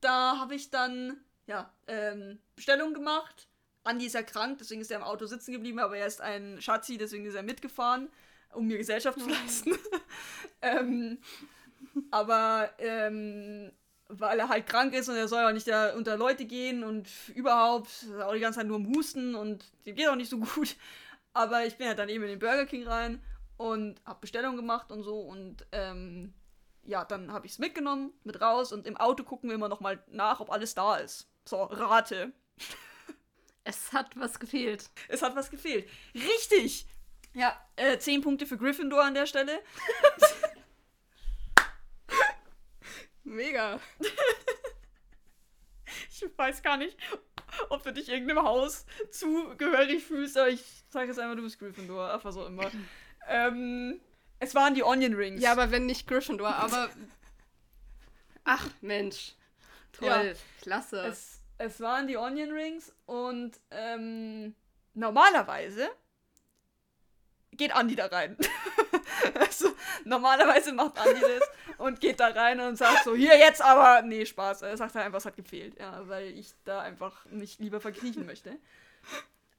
da habe ich dann ja ähm, Bestellung gemacht Andi ist ja krank, deswegen ist er im Auto sitzen geblieben, aber er ist ein Schatzi, deswegen ist er mitgefahren, um mir Gesellschaft zu leisten. ähm, aber ähm, weil er halt krank ist und er soll auch nicht da unter Leute gehen und überhaupt auch die ganze Zeit nur am Husten und dem geht auch nicht so gut. Aber ich bin halt dann eben in den Burger King rein und habe Bestellung gemacht und so und ähm, ja, dann habe ich es mitgenommen, mit raus und im Auto gucken wir immer noch mal nach, ob alles da ist. So, rate. Es hat was gefehlt. Es hat was gefehlt. Richtig! Ja, äh, 10 Punkte für Gryffindor an der Stelle. Mega. ich weiß gar nicht, ob du dich irgendeinem Haus zugehörig fühlst, aber ich sage jetzt einfach, du bist Gryffindor. Einfach so immer. ähm, es waren die Onion Rings. Ja, aber wenn nicht Gryffindor, aber. Ach, Mensch. Toll. Ja, Klasse. Es, es waren die Onion Rings und ähm, normalerweise geht Andi da rein. also, normalerweise macht Andi das und geht da rein und sagt so, hier jetzt aber, nee, Spaß. Er sagt einfach, es hat gefehlt, ja, weil ich da einfach mich lieber verkriechen möchte.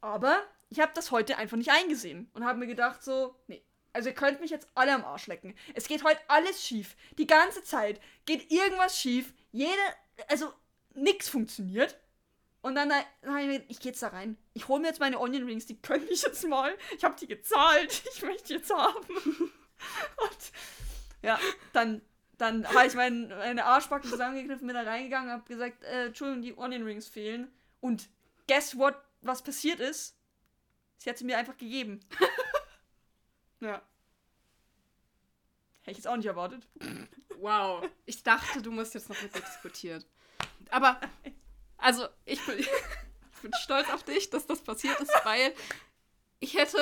Aber ich habe das heute einfach nicht eingesehen und habe mir gedacht so, nee, also ihr könnt mich jetzt alle am Arsch lecken. Es geht heute alles schief. Die ganze Zeit geht irgendwas schief. Jede, also nichts funktioniert. Und dann, dann habe ich mir gedacht, ich gehe jetzt da rein. Ich hole mir jetzt meine Onion Rings, die können ich jetzt mal. Ich habe die gezahlt. Ich möchte die jetzt haben. Und ja, dann, dann habe ich mein, meine Arschbacken zusammengegriffen, bin da reingegangen, habe gesagt, äh, Entschuldigung, die Onion Rings fehlen. Und guess what, was passiert ist? Sie hat sie mir einfach gegeben. ja. Hätte ich jetzt auch nicht erwartet. Wow. Ich dachte, du musst jetzt noch mit mir diskutieren. Aber, also, ich bin, ich bin stolz auf dich, dass das passiert ist, weil ich hätte,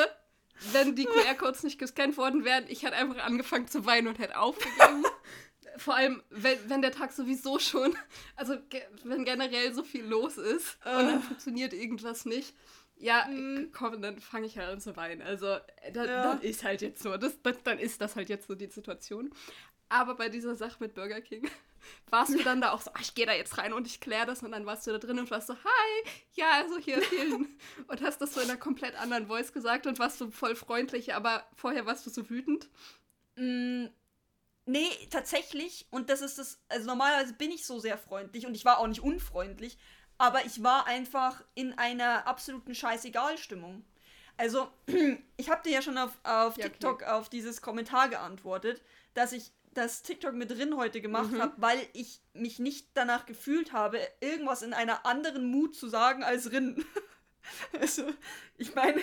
wenn die QR-Codes nicht gescannt worden wären, ich hätte einfach angefangen zu weinen und hätte aufgegeben. Vor allem, wenn, wenn der Tag sowieso schon, also wenn generell so viel los ist und dann funktioniert irgendwas nicht. Ja, Mhm. komm, dann fange ich halt an zu weinen. Also, dann, Ja. dann ist halt jetzt so, das, das, dann ist das halt jetzt so die Situation. Aber bei dieser Sache mit Burger King warst du dann da auch so, ach, ich gehe da jetzt rein und ich kläre das und dann warst du da drin und warst so, hi, ja, also hier fehlen. und hast das so in einer komplett anderen Voice gesagt und warst so voll freundlich, aber vorher warst du so wütend. Mm, nee, tatsächlich. Und das ist das. Also normalerweise bin ich so sehr freundlich und ich war auch nicht unfreundlich. Aber ich war einfach in einer absoluten Scheißegal-Stimmung. Also, ich habe dir ja schon auf, auf Ja, okay. TikTok auf dieses Kommentar geantwortet, dass ich das TikTok mit drin heute gemacht Mhm. habe, weil ich mich nicht danach gefühlt habe, irgendwas in einer anderen Mut zu sagen als Rin. also, ich meine,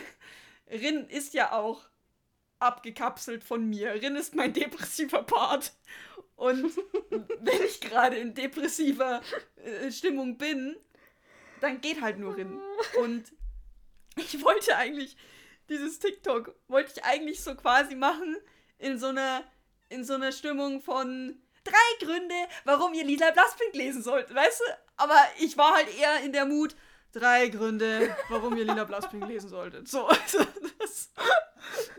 Rin ist ja auch abgekapselt von mir. Rin ist mein depressiver Part. Und wenn ich gerade in depressiver äh, Stimmung bin, dann geht halt nur Rin. Und ich wollte eigentlich dieses TikTok, wollte ich eigentlich so quasi machen in so einer, in so einer Stimmung von drei Gründe, warum ihr Lila Blaspink lesen sollt, weißt du? Aber ich war halt eher in der Mut, drei Gründe, warum ihr Lila Blaspink lesen solltet. So, also das,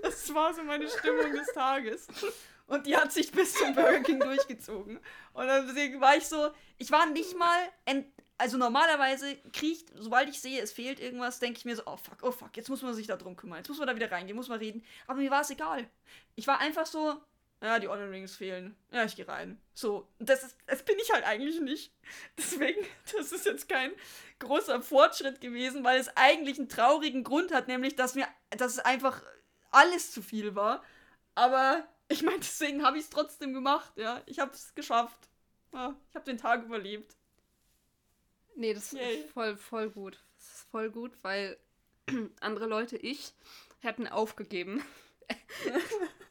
das war so meine Stimmung des Tages. Und die hat sich bis zum Burger King durchgezogen. Und deswegen war ich so, ich war nicht mal, also normalerweise kriecht, sobald ich sehe, es fehlt irgendwas, denke ich mir so, oh fuck, oh fuck, jetzt muss man sich da drum kümmern, jetzt muss man da wieder reingehen, muss man reden. Aber mir war es egal. Ich war einfach so, ja, die Onion Rings fehlen. Ja, ich gehe rein. So, das ist, das bin ich halt eigentlich nicht. Deswegen, das ist jetzt kein großer Fortschritt gewesen, weil es eigentlich einen traurigen Grund hat, nämlich, dass mir, dass es einfach alles zu viel war. Aber ich meine, deswegen habe ich es trotzdem gemacht, ja. Ich habe es geschafft. Ja, ich habe den Tag überlebt. Nee, das Yay. ist voll, voll gut. Das ist voll gut, weil andere Leute, ich, hätten aufgegeben.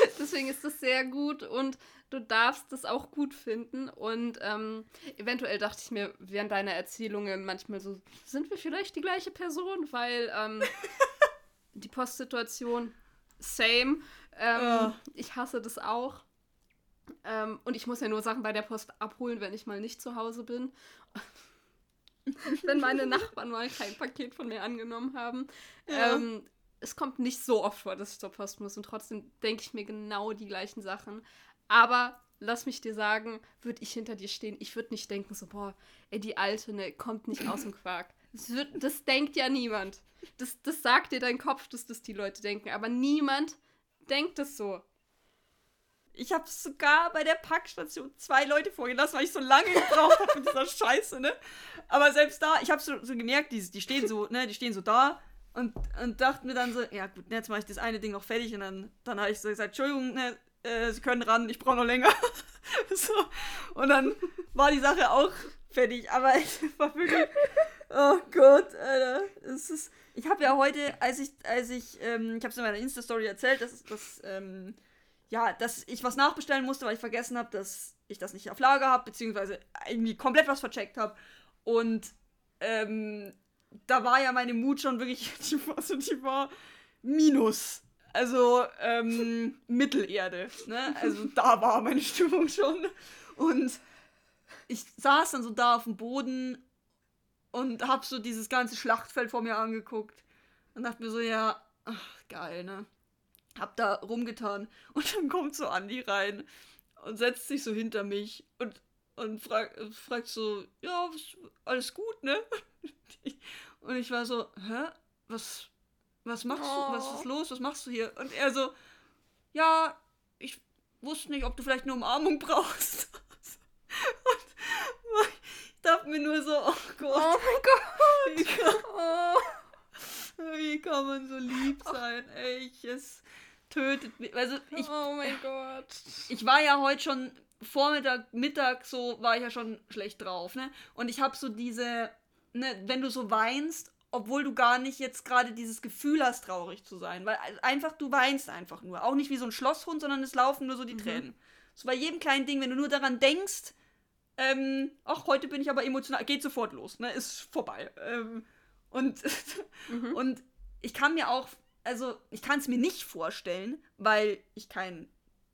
Deswegen ist das sehr gut und du darfst das auch gut finden. Und ähm, eventuell dachte ich mir während deiner Erzählungen manchmal so, sind wir vielleicht die gleiche Person? Weil ähm, die Postsituation, same. Ähm, Ja. Ich hasse das auch. Ähm, und ich muss ja nur Sachen bei der Post abholen, wenn ich mal nicht zu Hause bin. wenn meine Nachbarn mal kein Paket von mir angenommen haben. Ja. Ähm, es kommt nicht so oft vor, dass ich zur Post muss und trotzdem denke ich mir genau die gleichen Sachen. Aber lass mich dir sagen, würde ich hinter dir stehen, ich würde nicht denken so, boah, ey, die Alte, ne, kommt nicht aus dem Quark. Das, wird, das denkt ja niemand. Das, das sagt dir dein Kopf, dass das die Leute denken. Aber niemand denkt es so. Ich habe sogar bei der Packstation zwei Leute vorgelassen, weil ich so lange gebraucht habe mit dieser Scheiße, ne? Aber selbst da, ich habe so, so gemerkt, die, die stehen so, ne, die stehen so da und, und dachte mir dann so, ja gut, jetzt mache ich das eine Ding noch fertig und dann, dann habe ich so gesagt, Entschuldigung, ne, äh, Sie können ran, ich brauche noch länger. so. Und dann war die Sache auch fertig, aber es war wirklich, oh Gott, Alter, es ist, ich habe ja heute, als ich, als ich, ähm, ich habe es in meiner Insta-Story erzählt, dass, dass, ähm, ja, dass ich was nachbestellen musste, weil ich vergessen habe, dass ich das nicht auf Lager habe, beziehungsweise irgendwie komplett was vercheckt habe. Und ähm, da war ja meine Mut schon wirklich, die war, also die war minus. Also ähm, Mittelerde. Ne? Also da war meine Stimmung schon. Und ich saß dann so da auf dem Boden und hab so dieses ganze Schlachtfeld vor mir angeguckt und dachte mir so, ja, ach, geil, ne? Hab da rumgetan und dann kommt so Andi rein und setzt sich so hinter mich und, und frag, fragt so, ja, alles gut, ne? Und ich war so, hä? Was, was machst du? Was ist los? Was machst du hier? Und er so, ja, ich wusste nicht, ob du vielleicht eine Umarmung brauchst. Und ich darf dachte mir nur so, oh Gott. Oh mein Gott. Wie kann, Oh. wie kann man so lieb sein? Ey, ich, es tötet mich. Also ich, oh mein Gott. ich war ja heute schon Vormittag, Mittag so, war ich ja schon schlecht drauf, ne? Und ich habe so diese, ne, wenn du so weinst, obwohl du gar nicht jetzt gerade dieses Gefühl hast, traurig zu sein. Weil einfach, du weinst einfach nur. Auch nicht wie so ein Schlosshund, sondern es laufen nur so die Tränen. So bei jedem kleinen Ding, wenn du nur daran denkst, ähm, ach, heute bin ich aber emotional, geht sofort los, ne? Ist vorbei. Ähm, und, Mhm. und ich kann mir auch, also ich kann es mir nicht vorstellen, weil ich keinen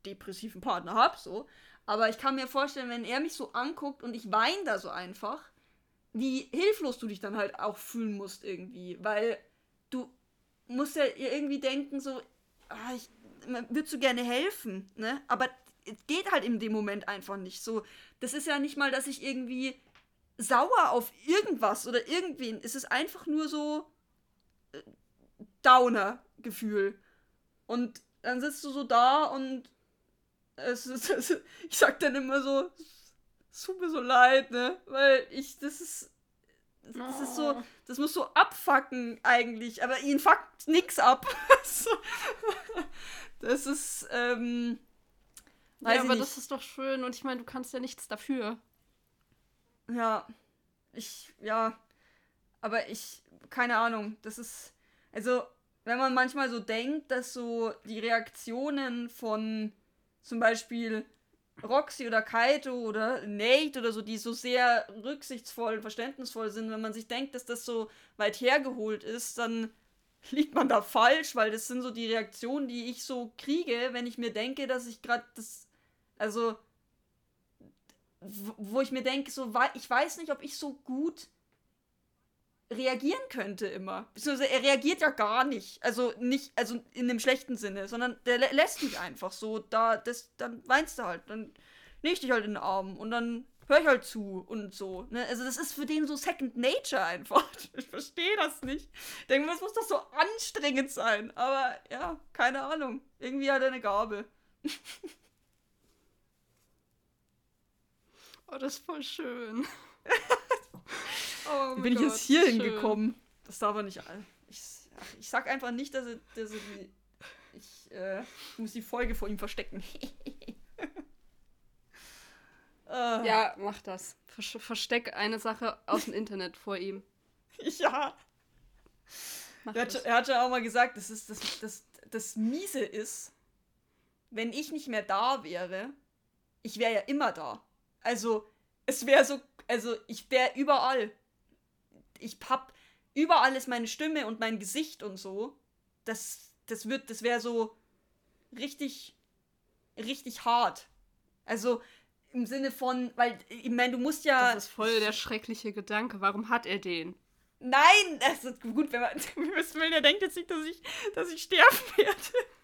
depressiven Partner habe, so. Aber ich kann mir vorstellen, wenn er mich so anguckt und ich weine da so einfach, wie hilflos du dich dann halt auch fühlen musst irgendwie. Weil du musst ja irgendwie denken, so, ah, ich, man würdest du gerne helfen, ne? Aber es geht halt in dem Moment einfach nicht so. Das ist ja nicht mal, dass ich irgendwie sauer auf irgendwas oder irgendwen. Es ist einfach nur so äh, Downer-Gefühl. Und dann sitzt du so da und es ist, es, ich sag dann immer so, es tut mir so leid, ne? Weil ich, das ist, das ist so, Oh. das muss so abfacken eigentlich, aber ihn fuckt nix ab. So. das ist, ähm, weiß Ja, aber nicht. das ist doch schön und ich meine, du kannst ja nichts dafür. Ja, ich, ja, aber ich, keine Ahnung, das ist, also, wenn man manchmal so denkt, dass so die Reaktionen von zum Beispiel Roxy oder Kaito oder Nate oder so, die so sehr rücksichtsvoll und verständnisvoll sind, wenn man sich denkt, dass das so weit hergeholt ist, dann liegt man da falsch, weil das sind so die Reaktionen, die ich so kriege, wenn ich mir denke, dass ich gerade das, also wo ich mir denke, so, ich weiß nicht, ob ich so gut reagieren könnte immer. Beziehungsweise er reagiert ja gar nicht. Also nicht, also in dem schlechten Sinne, sondern der lä- lässt mich einfach so. Da, das, dann weinst du halt. Dann nehme ich dich halt in den Arm und dann höre ich halt zu und so. Ne? Also das ist für den so Second Nature einfach. Ich verstehe das nicht. Ich denke, mir, das muss doch so anstrengend sein. Aber ja, keine Ahnung. Irgendwie hat er eine Gabe. Oh, das ist voll schön. Wie oh bin ich Gott, jetzt hier schön. hingekommen? Das darf er nicht. Ich, ach, ich sag einfach nicht, dass er, dass er die. Ich äh, muss die Folge vor ihm verstecken. äh, Ja, mach das. Versteck eine Sache aus dem Internet vor ihm. ja. Mach Er hat, das. er hat ja auch mal gesagt, dass es, das, das, das Miese ist, wenn ich nicht mehr da wäre, ich wäre ja immer da. Also, es wäre so, also ich wäre überall. Ich hab, überall ist meine Stimme und mein Gesicht und so. Das, das wird, das wäre so richtig, richtig hart. Also, im Sinne von, weil, ich meine, du musst ja. Das ist voll der schreckliche Gedanke. Warum hat er den? Nein, das ist gut, wenn man wissen will, der denkt jetzt nicht, dass ich, dass ich sterben werde.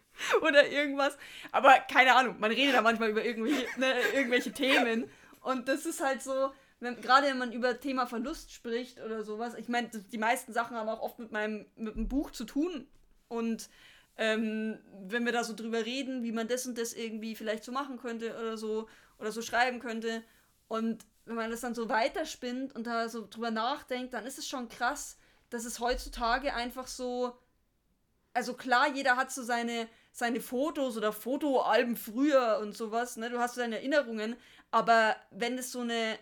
Oder irgendwas. Aber keine Ahnung, man redet da manchmal über irgendwelche, ne, irgendwelche Themen. Und das ist halt so, wenn, gerade wenn man über Thema Verlust spricht oder sowas. Ich meine, die meisten Sachen haben auch oft mit meinem mit dem Buch zu tun. Und ähm, wenn wir da so drüber reden, wie man das und das irgendwie vielleicht so machen könnte oder so, oder so schreiben könnte. Und wenn man das dann so weiterspinnt und da so drüber nachdenkt, dann ist es schon krass, dass es heutzutage einfach so. Also klar, jeder hat so seine, seine Fotos oder Fotoalben früher und sowas, ne? Du hast so deine Erinnerungen, aber wenn es so eine,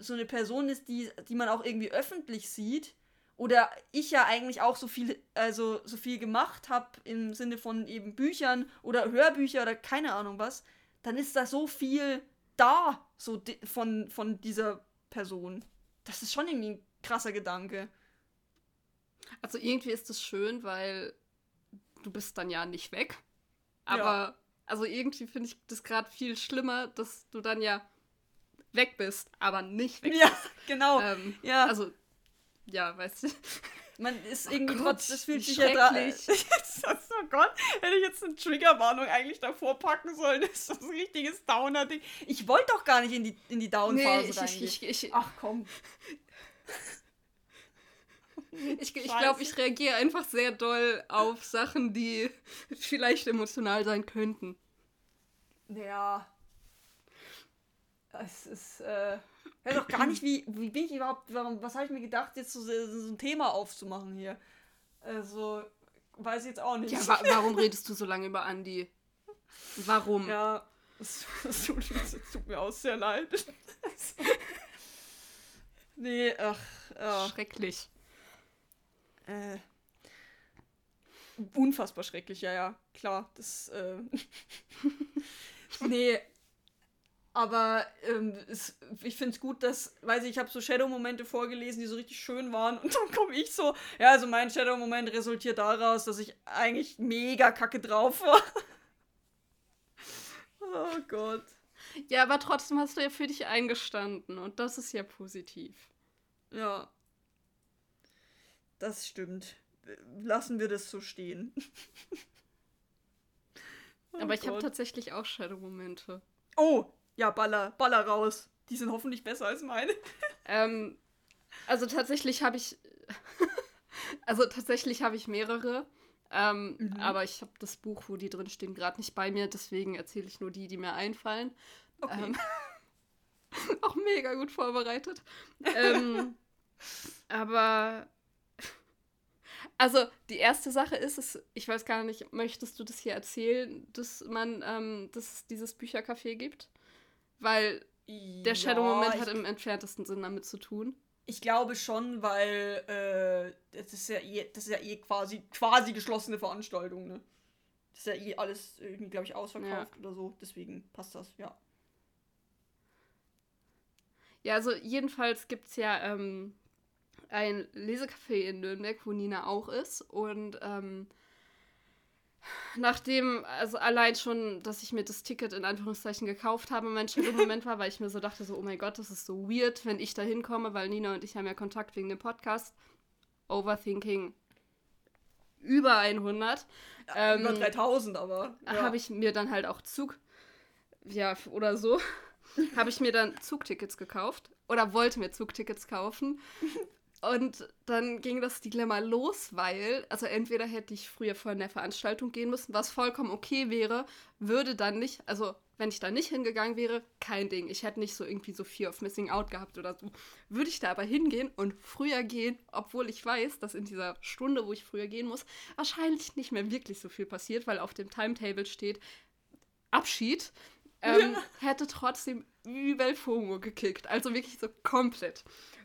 so eine Person ist, die, die man auch irgendwie öffentlich sieht, oder ich ja eigentlich auch so viel, also so viel gemacht habe im Sinne von eben Büchern oder Hörbücher oder keine Ahnung was, dann ist da so viel da, so von, von dieser Person. Das ist schon irgendwie ein krasser Gedanke. Also irgendwie ist es schön, weil du bist dann ja nicht weg. Aber Ja. also irgendwie finde ich das gerade viel schlimmer, dass du dann ja weg bist, aber nicht weg Ja, genau. Ähm, ja, Also, ja, weißt du. man ist irgendwie Gott, trotz, das fühlt sich ja da. oh Gott, hätte ich jetzt eine Triggerwarnung eigentlich davor packen sollen. Das ist so ein richtiges Downer-Ding. Ich wollte doch gar nicht in die, in die Down-Phase Nee, ich, reingehen. ich, ich, ich, Ach komm. ich, ich glaube, ich reagiere einfach sehr doll auf Sachen, die vielleicht emotional sein könnten. Ja. Es ist, äh. weiß auch gar nicht, wie, wie bin ich überhaupt, warum, was habe ich mir gedacht, jetzt so, so ein Thema aufzumachen hier. Also, weiß ich jetzt auch nicht. Ja, wa warum redest du so lange über Andi? Warum? Ja, es, es, tut, es tut, mir auch sehr leid. nee, ach. Ja. Schrecklich. Äh, unfassbar schrecklich, ja, ja, klar. Das, äh, nee, aber ähm, es, ich finde es gut, dass, weiß ich, ich habe so Shadow-Momente vorgelesen, die so richtig schön waren. Und dann komme ich so, ja, also mein Shadow-Moment resultiert daraus, dass ich eigentlich mega kacke drauf war. oh Gott. Ja, aber trotzdem hast du ja für dich eingestanden und das ist ja positiv. Ja. Das stimmt. Lassen wir das so stehen. oh aber ich habe tatsächlich auch Shadow-Momente. Oh, ja, baller, baller raus. Die sind hoffentlich besser als meine. ähm, also tatsächlich habe ich. also tatsächlich habe ich mehrere. Ähm, mhm. Aber ich habe das Buch, wo die drin stehen, gerade nicht bei mir. Deswegen erzähle ich nur die, die mir einfallen. Okay. Ähm, auch mega gut vorbereitet. ähm, aber also die erste Sache ist, ist, ich weiß gar nicht, möchtest du das hier erzählen, dass man, ähm, dass es dieses Büchercafé gibt? Weil der Shadow-Moment hat im entferntesten Sinn damit zu tun. Ich glaube schon, weil äh, das ist ja eh, das ist ja eh quasi, quasi geschlossene Veranstaltung, ne? Das ist ja eh alles irgendwie, glaube ich, ausverkauft ja. oder so. Deswegen passt das, ja. Ja, also jedenfalls gibt es ja ähm, ein Lesecafé in Nürnberg, wo Nina auch ist. Und ähm, nachdem, also allein schon, dass ich mir das Ticket in Anführungszeichen gekauft habe, mein schöner Moment war, weil ich mir so dachte, so, oh mein Gott, das ist so weird, wenn ich da hinkomme, weil Nina und ich haben ja Kontakt wegen dem Podcast. Overthinking über 100. Ja, ähm, über 3000, aber. Ja. Habe ich mir dann halt auch Zug, ja, oder so, habe ich mir dann Zugtickets gekauft oder wollte mir Zugtickets kaufen und dann ging das Dilemma los, weil, also entweder hätte ich früher vor einer Veranstaltung gehen müssen, was vollkommen okay wäre, würde dann nicht, also wenn ich da nicht hingegangen wäre, kein Ding. Ich hätte nicht so irgendwie so Fear of Missing Out gehabt oder so. Würde ich da aber hingehen und früher gehen, obwohl ich weiß, dass in dieser Stunde, wo ich früher gehen muss, wahrscheinlich nicht mehr wirklich so viel passiert, weil auf dem Timetable steht Abschied, ähm, ja. hätte trotzdem übel FOMO gekickt. Also wirklich so komplett.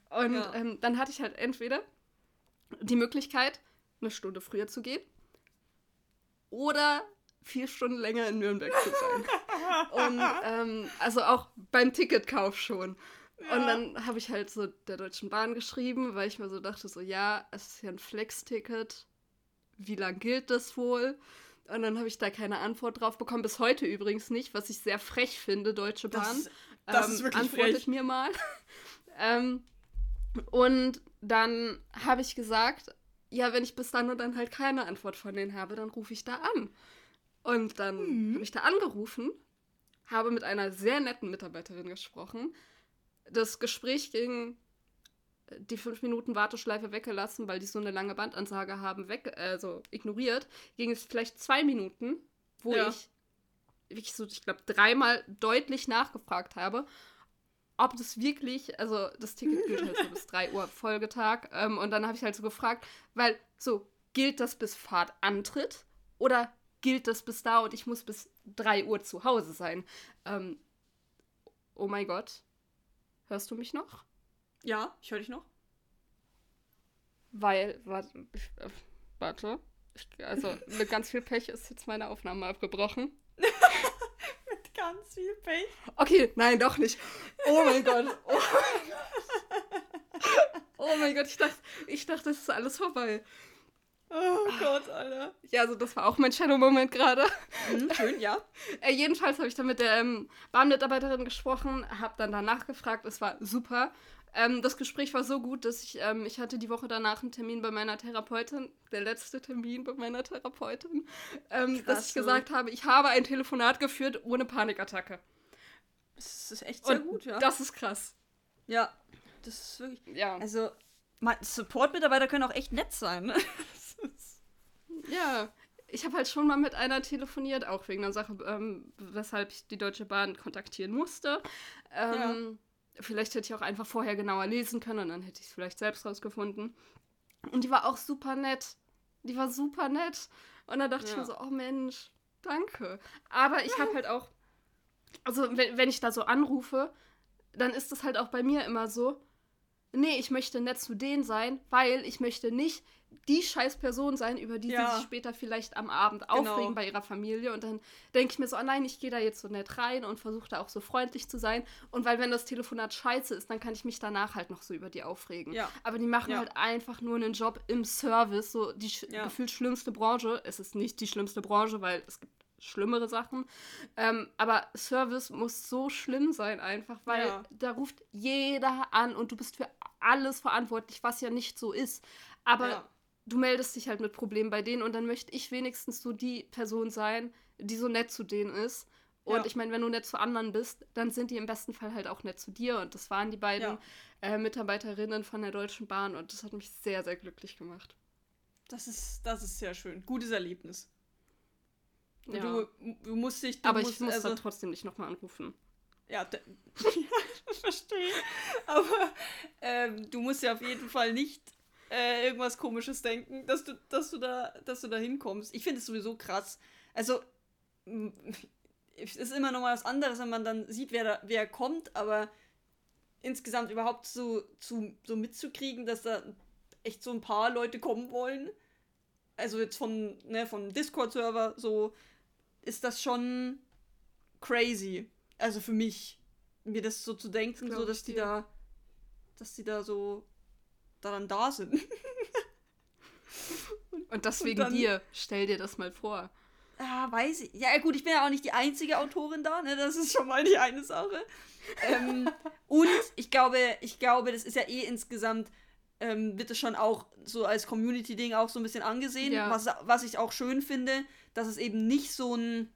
Und ja. ähm, dann hatte ich halt entweder die Möglichkeit, eine Stunde früher zu gehen oder vier Stunden länger in Nürnberg zu sein. Und ähm, also auch beim Ticketkauf schon. Ja. Und dann habe ich halt so der Deutschen Bahn geschrieben, weil ich mir so dachte, so ja, es ist ja ein Flex-Ticket. Wie lang gilt das wohl? Und dann habe ich da keine Antwort drauf bekommen. Bis heute übrigens nicht, was ich sehr frech finde, Deutsche Bahn. Das, das ähm, ist wirklich antwortet frech. mir mal. ähm, und dann habe ich gesagt, ja, wenn ich bis dann und dann halt keine Antwort von denen habe, dann rufe ich da an. Und dann mhm. habe ich da angerufen, habe mit einer sehr netten Mitarbeiterin gesprochen. Das Gespräch ging die fünf Minuten Warteschleife weggelassen, weil die so eine lange Bandansage haben, weg, also ignoriert, ging es vielleicht zwei Minuten, wo ja. ich wirklich so, ich glaube, dreimal deutlich nachgefragt habe ob das wirklich, also das Ticket gilt halt so bis 3 Uhr Folgetag. Ähm, und dann habe ich halt so gefragt, weil so, gilt das bis Fahrtantritt oder gilt das bis da und ich muss bis 3 Uhr zu Hause sein? Ähm, oh mein Gott. Hörst du mich noch? Ja, ich höre dich noch. Weil, warte, äh, warte. Also mit ganz viel Pech ist jetzt meine Aufnahme abgebrochen viel Pech. Okay, nein, doch nicht. Oh mein Gott. Oh mein Gott. Oh mein Gott, ich dachte, ich dachte, es ist alles vorbei. Oh Gott, Alter. Ja, also das war auch mein Shadow-Moment gerade. Mhm, schön, ja. äh, jedenfalls habe ich dann mit der ähm, Bahnmitarbeiterin gesprochen, habe dann danach gefragt, es war super. Ähm, das Gespräch war so gut, dass ich, ähm, ich hatte die Woche danach einen Termin bei meiner Therapeutin, der letzte Termin bei meiner Therapeutin, ähm, dass ich gesagt habe, ich habe ein Telefonat geführt ohne Panikattacke. Das ist echt sehr Und gut, ja. Das ist krass. Ja, das ist wirklich. Ja. Also, Support-Mitarbeiter können auch echt nett sein, ne? ja, ich habe halt schon mal mit einer telefoniert, auch wegen einer Sache, ähm, weshalb ich die Deutsche Bahn kontaktieren musste. Ähm, Vielleicht hätte ich auch einfach vorher genauer lesen können und dann hätte ich es vielleicht selbst rausgefunden. Und die war auch super nett. Die war super nett. Und dann dachte ja. ich mir so, oh Mensch, danke. Aber ich habe halt auch, also wenn, wenn ich da so anrufe, dann ist es halt auch bei mir immer so, nee, ich möchte nett zu denen sein, weil ich möchte nicht die scheiß Person sein, über die ja. sie sich später vielleicht am Abend genau. aufregen bei ihrer Familie. Und dann denke ich mir so, oh nein, ich gehe da jetzt so nett rein und versuche da auch so freundlich zu sein. Und weil, wenn das Telefonat scheiße ist, dann kann ich mich danach halt noch so über die aufregen. Ja. Aber die machen ja. halt einfach nur einen Job im Service, so die gefühlt schlimmste Branche. Es ist nicht die schlimmste Branche, weil es gibt schlimmere Sachen. Ähm, aber Service muss so schlimm sein einfach, weil ja. da ruft jeder an und du bist für alles verantwortlich, was ja nicht so ist. Aber ja. du meldest dich halt mit Problemen bei denen und dann möchte ich wenigstens so die Person sein, die so nett zu denen ist. Und ja. ich meine, wenn du nett zu anderen bist, dann sind die im besten Fall halt auch nett zu dir. Und das waren die beiden äh, Mitarbeiterinnen von der Deutschen Bahn und das hat mich sehr, sehr glücklich gemacht. Das ist, das ist sehr schön. Gutes Erlebnis. Ja. Du, du musst dich. Du Aber musst, ich muss also, dann trotzdem nicht nochmal anrufen. Ja, ja verstehe. Aber ähm, du musst ja auf jeden Fall nicht äh, irgendwas komisches denken, dass du, dass du da, dass du da hinkommst. Ich finde es sowieso krass. Also, es ist immer noch mal was anderes, wenn man dann sieht, wer da, wer kommt, aber insgesamt überhaupt so, zu, so mitzukriegen, dass da echt so ein paar Leute kommen wollen. Also jetzt von, ne, vom Discord-Server so, ist das schon crazy. Also für mich, mir das so zu denken, so dass die dir. da, dass die da so daran da sind. und das wegen dann, dir. Stell dir das mal vor. Ah, weiß ich. Ja, gut, ich bin ja auch nicht die einzige Autorin da, ne? Das ist schon mal die eine Sache. ähm, und ich glaube, ich glaube, das ist ja eh insgesamt, ähm, wird es schon auch so als Community-Ding auch so ein bisschen angesehen, ja. was, was ich auch schön finde, dass es eben nicht so ein,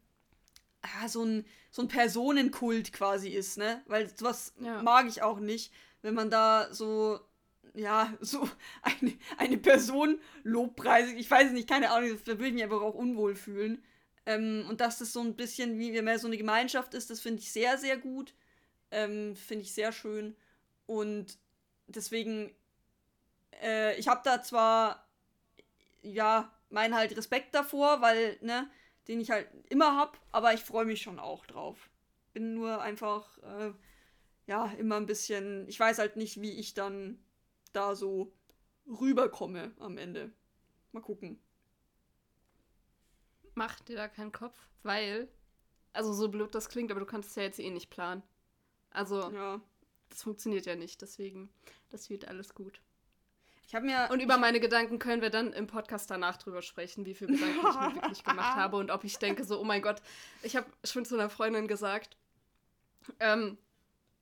ah, so ein, so ein Personenkult quasi ist, ne? Weil sowas ja. mag ich auch nicht, wenn man da so, ja, so eine, eine Person lobpreisig, ich weiß nicht, keine Ahnung, da würde ich mich einfach auch unwohl fühlen. Ähm, und dass das so ein bisschen wie mehr so eine Gemeinschaft ist, das finde ich sehr, sehr gut. Ähm, finde ich sehr schön. Und deswegen, äh, ich habe da zwar, ja, meinen halt Respekt davor, weil, ne, den ich halt immer hab, aber ich freue mich schon auch drauf. Bin nur einfach, äh, ja, immer ein bisschen, ich weiß halt nicht, wie ich dann da so rüberkomme am Ende. Mal gucken. Mach dir da keinen Kopf, weil, also so blöd das klingt, aber du kannst es ja jetzt eh nicht planen. Also, ja. das funktioniert ja nicht, deswegen, das wird alles gut. Ich habe mir. Und über meine Gedanken können wir dann im Podcast danach drüber sprechen, wie viele Gedanken ich mir wirklich gemacht habe und ob ich denke, so, oh mein Gott, ich habe schon zu einer Freundin gesagt, ähm,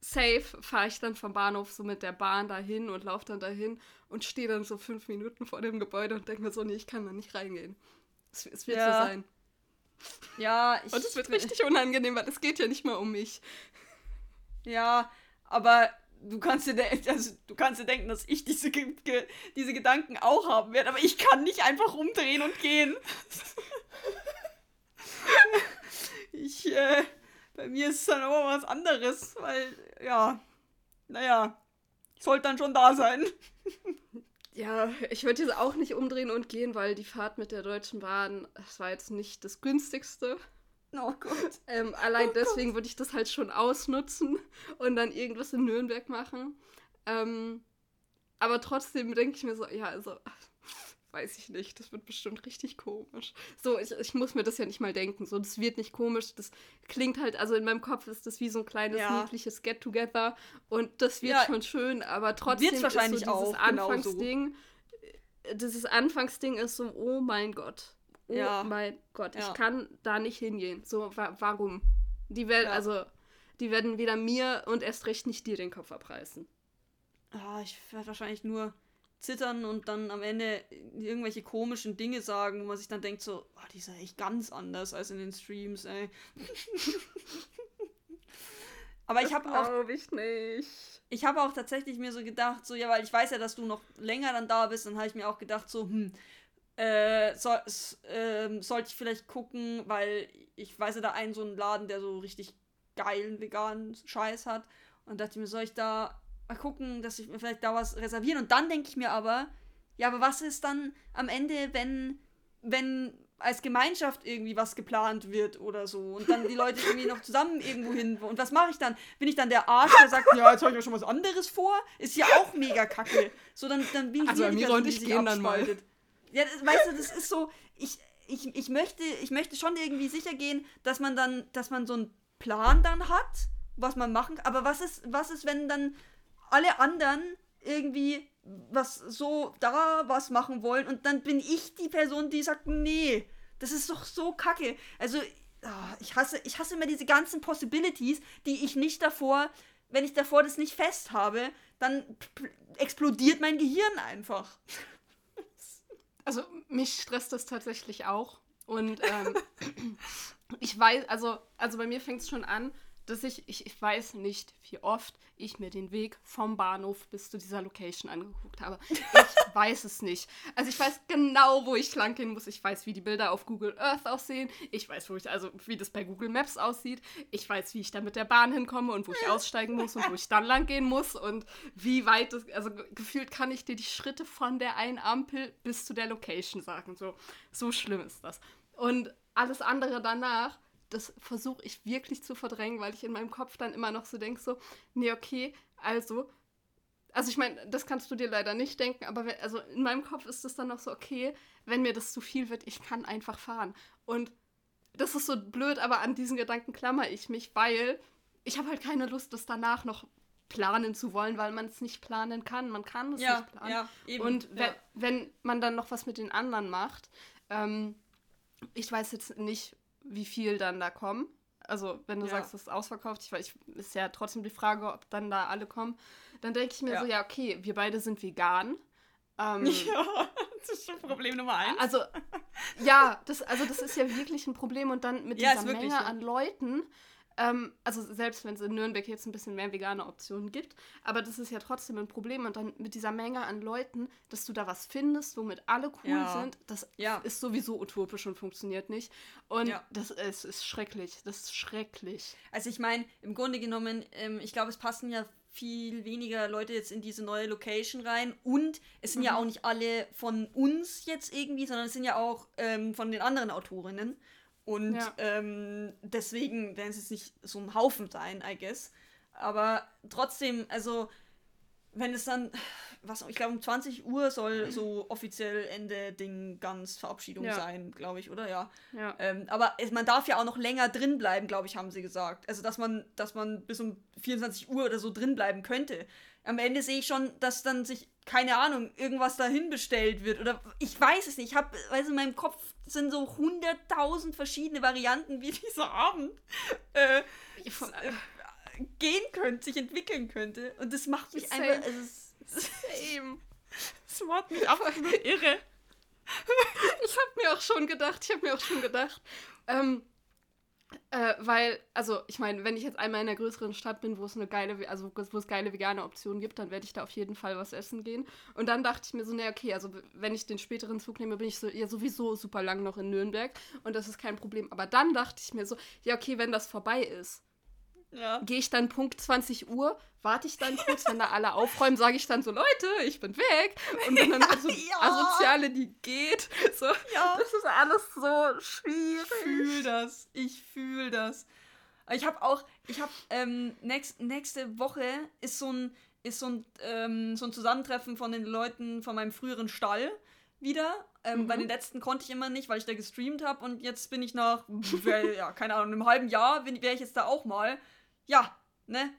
safe fahre ich dann vom Bahnhof so mit der Bahn dahin und laufe dann dahin und stehe dann so fünf Minuten vor dem Gebäude und denke mir so, nee, ich kann da nicht reingehen. Es, es wird ja. so sein. Ja, ich. Und es wird richtig unangenehm, weil es geht ja nicht mal um mich. Ja, aber du kannst dir, also, du kannst dir denken, dass ich diese, diese Gedanken auch haben werde, aber ich kann nicht einfach umdrehen und gehen. ich, äh, bei mir ist es dann aber was anderes, weil, ja, naja, ich sollte dann schon da sein. Ja, ich würde jetzt auch nicht umdrehen und gehen, weil die Fahrt mit der Deutschen Bahn, das war jetzt nicht das günstigste. Oh Gott. Ähm, allein oh deswegen würde ich das halt schon ausnutzen und dann irgendwas in Nürnberg machen. Ähm, aber trotzdem denke ich mir so, ja, also, weiß ich nicht, das wird bestimmt richtig komisch. So, ich, ich muss mir das ja nicht mal denken. So, das wird nicht komisch. Das klingt halt, also in meinem Kopf ist das wie so ein kleines, ja. niedliches Get-Together und das wird ja, schon schön, aber trotzdem ist so dieses auch, Anfangsding. Äh, dieses Anfangsding ist so, oh mein Gott oh ja. mein Gott, ja. ich kann da nicht hingehen. So, wa warum? Die werden, ja. also, die werden weder mir und erst recht nicht dir den Kopf abreißen. Ah, ich werde wahrscheinlich nur zittern und dann am Ende irgendwelche komischen Dinge sagen, wo man sich dann denkt so, oh, die ist ja echt ganz anders als in den Streams, ey. Aber ich habe auch ich nicht. Ich habe auch tatsächlich mir so gedacht, so ja, weil ich weiß ja, dass du noch länger dann da bist, dann habe ich mir auch gedacht so, hm, äh, so, äh, sollte ich vielleicht gucken, weil ich weiß ja da einen so einen Laden, der so richtig geilen veganen Scheiß hat. Und dachte mir, soll ich da mal gucken, dass ich mir vielleicht da was reservieren? Und dann denke ich mir aber, ja, aber was ist dann am Ende, wenn, wenn als Gemeinschaft irgendwie was geplant wird oder so und dann die Leute irgendwie noch zusammen irgendwo hin. Und was mache ich dann? Bin ich dann der Arsch, der sagt, ja, jetzt habe ich mir schon was anderes vor? Ist ja auch mega kacke. So, dann, dann bin ich also Person, die sich gehen dann mal. Ja, das, weißt du, das ist so, ich, ich, ich, möchte, ich möchte schon irgendwie sicher gehen, dass man dann, dass man so einen Plan dann hat, was man machen kann. Aber was ist, was ist, wenn dann alle anderen irgendwie was so da was machen wollen und dann bin ich die Person, die sagt, nee, das ist doch so kacke. Also, ah, ich hasse, ich hasse immer diese ganzen Possibilities, die ich nicht davor, wenn ich davor das nicht fest habe, dann explodiert mein Gehirn einfach. Also, mich stresst das tatsächlich auch. Und ähm, ich weiß, also, also bei mir fängt es schon an, dass ich, ich, ich weiß nicht, wie oft ich mir den Weg vom Bahnhof bis zu dieser Location angeguckt habe. Ich weiß es nicht. Also ich weiß genau, wo ich lang gehen muss. Ich weiß, wie die Bilder auf Google Earth aussehen. Ich weiß, wo ich, also wie das bei Google Maps aussieht. Ich weiß, wie ich da mit der Bahn hinkomme und wo ich aussteigen muss und wo ich dann lang gehen muss und wie weit das, also gefühlt kann ich dir die Schritte von der einen Ampel bis zu der Location sagen. So, so schlimm ist das. Und alles andere danach das versuche ich wirklich zu verdrängen, weil ich in meinem Kopf dann immer noch so denke, so, nee, okay, also, also ich meine, das kannst du dir leider nicht denken, aber wenn, also in meinem Kopf ist es dann noch so, okay, wenn mir das zu viel wird, ich kann einfach fahren. Und das ist so blöd, aber an diesen Gedanken klammer ich mich, weil ich habe halt keine Lust, das danach noch planen zu wollen, weil man es nicht planen kann. Man kann es ja, nicht planen. Ja, eben, Und wenn, ja. wenn man dann noch was mit den anderen macht, ähm, ich weiß jetzt nicht, wie viel dann da kommen. Also, wenn du ja. sagst, es ist ausverkauft, ich weiß, ist ja trotzdem die Frage, ob dann da alle kommen. Dann denke ich mir ja. so, ja, okay, wir beide sind vegan. Ähm, ja, das ist schon Problem Nummer eins. Also, ja, das, also das ist ja wirklich ein Problem und dann mit ja, dieser Menge an Leuten ähm, also selbst wenn es in Nürnberg jetzt ein bisschen mehr vegane Optionen gibt, aber das ist ja trotzdem ein Problem. Und dann mit dieser Menge an Leuten, dass du da was findest, womit alle cool ja. sind, das ja. ist sowieso utopisch und funktioniert nicht. Und ja. das ist, ist schrecklich. Das ist schrecklich. Also ich meine, im Grunde genommen, ähm, ich glaube, es passen ja viel weniger Leute jetzt in diese neue Location rein. Und es sind mhm. ja auch nicht alle von uns jetzt irgendwie, sondern es sind ja auch ähm, von den anderen Autorinnen. Und ja. ähm, deswegen werden es jetzt nicht so ein Haufen sein, I guess. Aber trotzdem, also, wenn es dann, was, ich glaube, um 20 Uhr soll so offiziell Ende Ding ganz Verabschiedung ja. sein, glaube ich, oder? Ja. ja. Ähm, aber es, man darf ja auch noch länger drin bleiben, glaube ich, haben sie gesagt. Also, dass man, dass man bis um 24 Uhr oder so drin bleiben könnte. Am Ende sehe ich schon, dass dann sich keine Ahnung, irgendwas dahin bestellt wird. Oder ich weiß es nicht. Ich habe, also in meinem Kopf sind so hunderttausend verschiedene Varianten, wie dieser Abend äh, äh, gehen könnte, sich entwickeln könnte. Und das macht mich Same. einfach. Also, Same. Das macht mich einfach irre. ich habe mir auch schon gedacht, ich habe mir auch schon gedacht, ähm, äh, weil, also ich meine, wenn ich jetzt einmal in einer größeren Stadt bin, wo es eine geile, also wo es geile vegane Optionen gibt, dann werde ich da auf jeden Fall was essen gehen. Und dann dachte ich mir so, ne, okay, also wenn ich den späteren Zug nehme, bin ich so, ja sowieso super lang noch in Nürnberg und das ist kein Problem. Aber dann dachte ich mir so, ja, okay, wenn das vorbei ist, ja. Gehe ich dann Punkt 20 Uhr, warte ich dann kurz, wenn da alle aufräumen, sage ich dann so, Leute, ich bin weg. Und bin dann halt so ja. Asoziale, die geht. So, ja. Das ist alles so schwierig. Ich fühle das. Ich fühle das. Ich habe auch, ich habe, ähm, nächst, nächste Woche ist so ein, ist so ein, ähm, so ein Zusammentreffen von den Leuten von meinem früheren Stall wieder. Ähm, mhm. Bei den letzten konnte ich immer nicht, weil ich da gestreamt habe und jetzt bin ich nach, ja, keine Ahnung, einem halben Jahr wäre ich jetzt da auch mal ja, ne?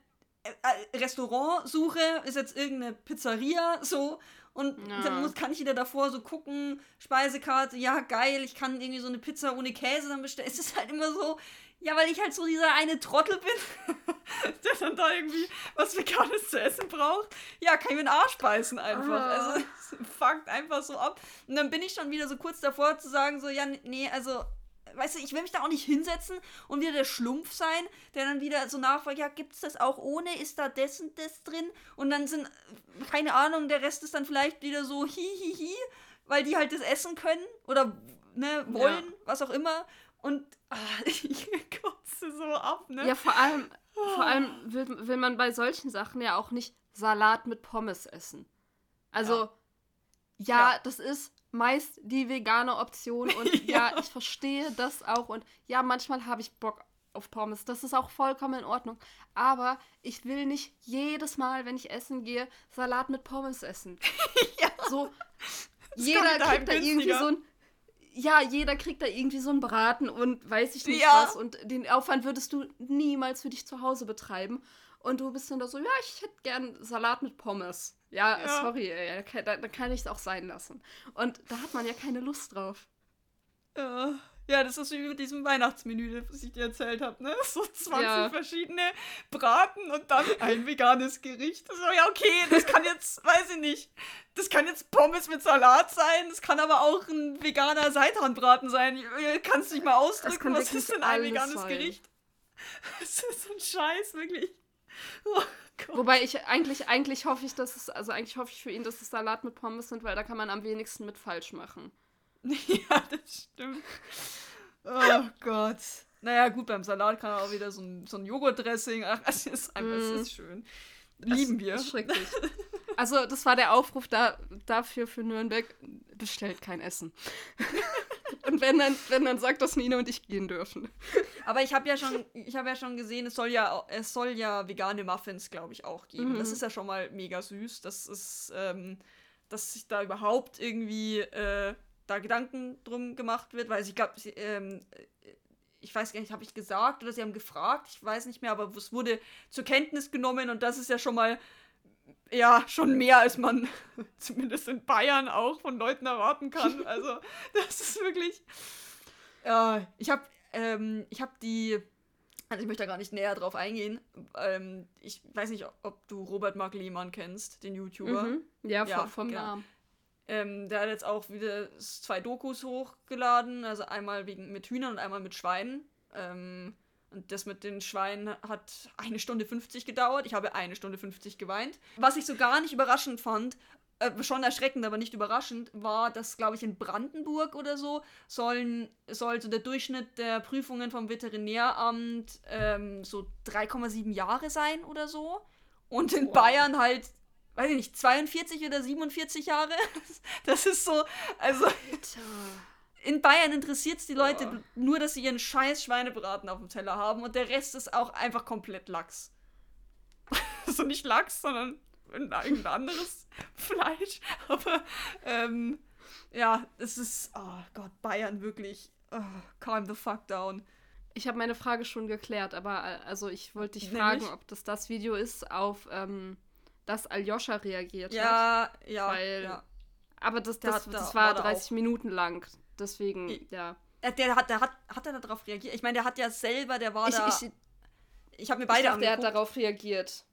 Äh, Restaurantsuche ist jetzt irgendeine Pizzeria so und ja. dann muss, kann ich wieder davor so gucken, Speisekarte, ja geil, ich kann irgendwie so eine Pizza ohne Käse dann bestellen. Es ist halt immer so, ja, weil ich halt so dieser eine Trottel bin, der dann da irgendwie was Veganes zu essen braucht. Ja, kann ich mir den Arsch beißen einfach. Ah. Also, es fuckt einfach so ab. Und dann bin ich schon wieder so kurz davor zu sagen, so, ja, nee, also weißt du, ich will mich da auch nicht hinsetzen und wieder der Schlumpf sein, der dann wieder so nachfragt, ja, gibt es das auch ohne? Ist da das und das drin? Und dann sind, keine Ahnung, der Rest ist dann vielleicht wieder so hihihi, hi, hi, weil die halt das essen können oder ne, wollen, ja. was auch immer. Und ach, ich kotze so ab, ne? Ja, vor allem, vor allem will, will man bei solchen Sachen ja auch nicht Salat mit Pommes essen. Also, ja, Ja. das ist meist die vegane Option und ja. Ja. ich verstehe das auch und ja, manchmal habe ich Bock auf Pommes. Das ist auch vollkommen in Ordnung. Aber ich will nicht jedes Mal, wenn ich essen gehe, Salat mit Pommes essen. Ja. So, Das jeder kriegt da irgendwie so ein. Ja, jeder kriegt da irgendwie so einen Braten und weiß ich nicht Ja. was. Und den Aufwand würdest du niemals für dich zu Hause betreiben. Und du bist dann da so, ja, ich hätte gern Salat mit Pommes. Ja, Ja. sorry, ey, da, da kann ich es auch sein lassen. Und da hat man ja keine Lust drauf. Ja. Ja, das ist wie mit diesem Weihnachtsmenü, was ich dir erzählt habe, ne? So 20 Ja. verschiedene Braten und dann ein veganes Gericht. So, ja, okay, das kann jetzt, weiß ich nicht, das kann jetzt Pommes mit Salat sein, das kann aber auch ein veganer Seitanbraten sein. Äh, Kannst du nicht mal ausdrücken, was ist denn ein veganes sein. Gericht? Das ist so ein Scheiß, wirklich. Oh. Wobei ich eigentlich, eigentlich hoffe ich, dass es, also eigentlich hoffe ich für ihn, dass es Salat mit Pommes sind, weil da kann man am wenigsten mit falsch machen. Ja, das stimmt. Oh Gott. Naja, gut, beim Salat kann er auch wieder so ein, so ein Joghurtdressing. Ach, es ist einfach, Mm. es ist schön. Lieben Das wir. ist schrecklich. Also, das war der Aufruf da, dafür für Nürnberg. Bestellt kein Essen. und wenn dann, wenn dann sagt, dass Nina und ich gehen dürfen. Aber ich habe ja schon, ich habe ja schon gesehen, es soll ja, es soll ja vegane Muffins, glaube ich, auch geben. Mhm. Das ist ja schon mal mega süß. Das ist, ähm, dass sich da überhaupt irgendwie äh, da Gedanken drum gemacht wird, weil ich glaube, ähm, äh, ich weiß gar nicht, habe ich gesagt oder sie haben gefragt, ich weiß nicht mehr, aber es wurde zur Kenntnis genommen und das ist ja schon mal ja, schon mehr, als man zumindest in Bayern auch von Leuten erwarten kann. Also, das ist wirklich. Ja, ich habe ähm, ich habe die. Also, ich möchte da gar nicht näher drauf eingehen. Ähm, ich weiß nicht, ob du Robert Mark Lehmann kennst, den YouTuber. Mhm. Ja, Ja, vom, vom genau. Namen. Ähm, der hat jetzt auch wieder zwei Dokus hochgeladen, also einmal wegen mit Hühnern und einmal mit Schweinen. Ähm, und das mit den Schweinen hat eine Stunde 50 gedauert. Ich habe eine Stunde 50 geweint. Was ich so gar nicht überraschend fand, äh, schon erschreckend, aber nicht überraschend, war, dass, glaube ich, in Brandenburg oder so sollen, soll so der Durchschnitt der Prüfungen vom Veterinäramt ähm, so 3,7 Jahre sein oder so. Und in Wow. Bayern halt, weiß ich nicht, 42 oder 47 Jahre. Das ist so, also in Bayern interessiert es die Leute Boah. nur, dass sie ihren scheiß Schweinebraten auf dem Teller haben und der Rest ist auch einfach komplett Lachs. also nicht Lachs, sondern irgendein anderes Fleisch. Aber ähm, ja, es ist, oh Gott, Bayern wirklich. Oh, calm the fuck down. Ich habe meine Frage schon geklärt, aber äh, also ich wollte dich Nämlich? fragen, ob das das Video ist, auf ähm, das Aljoscha reagiert hat. Ja, ja, Weil- ja. Aber das, Der das, hat da- das war war da 30 Minuten lang. Deswegen, I- ja. Äh, Der hat, der hat, hat er darauf reagiert? Ich meine, der hat ja selber, der war Ich, da. ich, Ich habe mir ich beide dachte, er hat angeguckt. darauf reagiert.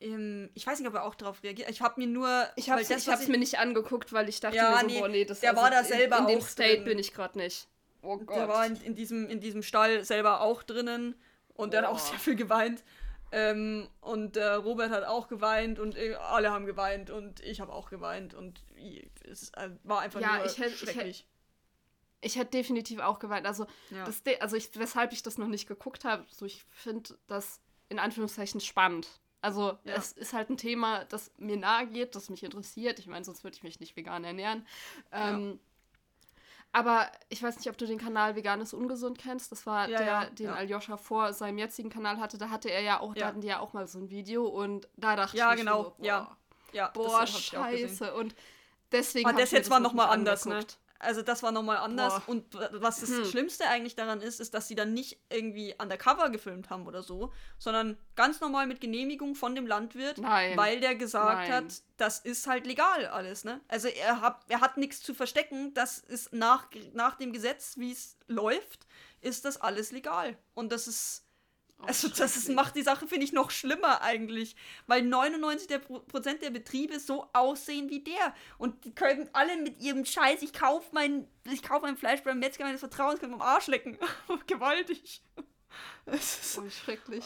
Ähm, ich weiß nicht, ob er auch darauf reagiert. Ich habe mir nur. Ich habe das, ich hab's mir nicht angeguckt, weil ich dachte Ja, mir so, nee, boah, nee, das der war da in- selber In dem auch State drin. bin ich gerade nicht. Oh Gott. Der war in, in, diesem, in diesem Stall selber auch drinnen und der hat auch sehr viel geweint. Ähm, und äh, Robert hat auch geweint und äh, alle haben geweint und ich habe auch geweint und es äh, war einfach Ja, nur ich hätt- ich hätt- schrecklich. Ich hätte definitiv auch geweint. Also, Ja. das, also ich, weshalb ich das noch nicht geguckt habe, so ich finde das in Anführungszeichen spannend. Also Ja. es ist halt ein Thema, das mir nahe geht, das mich interessiert. Ich meine, sonst würde ich mich nicht vegan ernähren. Ähm, Aber ich weiß nicht, ob du den Kanal Veganes Ungesund kennst. Das war Ja, der, ja, den ja. Aljoscha vor seinem jetzigen Kanal hatte. Da hatte er ja auch, da Ja. hatten die ja auch mal so ein Video und da dachte Ja, ich genau, so, ja. boah, ja, boah ich auch gesehen. scheiße. Und deswegen Aber hab das jetzt war noch nochmal anders, ne? Also das war nochmal anders. Boah. Und was das Hm. Schlimmste eigentlich daran ist, ist, dass sie dann nicht irgendwie undercover gefilmt haben oder so, sondern ganz normal mit Genehmigung von dem Landwirt, Nein. weil der gesagt Nein. hat, das ist halt legal alles, ne? Also er hat, er hat nichts zu verstecken, das ist nach, nach dem Gesetz, wie es läuft, ist das alles legal. Und das ist. Oh, Also das ist, macht die Sache, finde ich, noch schlimmer eigentlich. Weil 99 der Pro Prozent der Betriebe so aussehen wie der. Und die können alle mit ihrem Scheiß, ich kaufe mein, ich kauf mein Fleisch beim Metzger meines Vertrauens, können am Arsch lecken. Gewaltig. Es ist, Oh, schrecklich.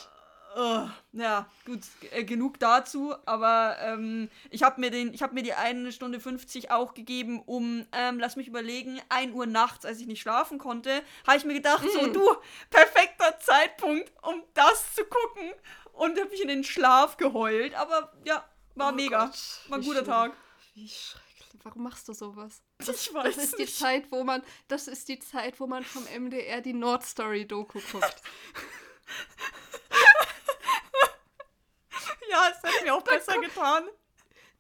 Oh, ja, gut, äh, genug dazu, aber ähm, ich habe mir den, ich habe mir die eine Stunde 50 auch gegeben, um, ähm, lass mich überlegen, 1 Uhr nachts, als ich nicht schlafen konnte, habe ich mir gedacht, so Mm. du, perfekter super Zeitpunkt, um das zu gucken. Und habe ich in den Schlaf geheult. Aber ja, war Oh mega. Gott, war ein guter schlimm. Tag. Wie schrecklich. Warum machst du sowas? Ich weiß Das ist die nicht. Zeit, wo man, das ist die Zeit, wo man vom MDR die Nordstory-Doku guckt. Ja, es hat mir auch besser getan.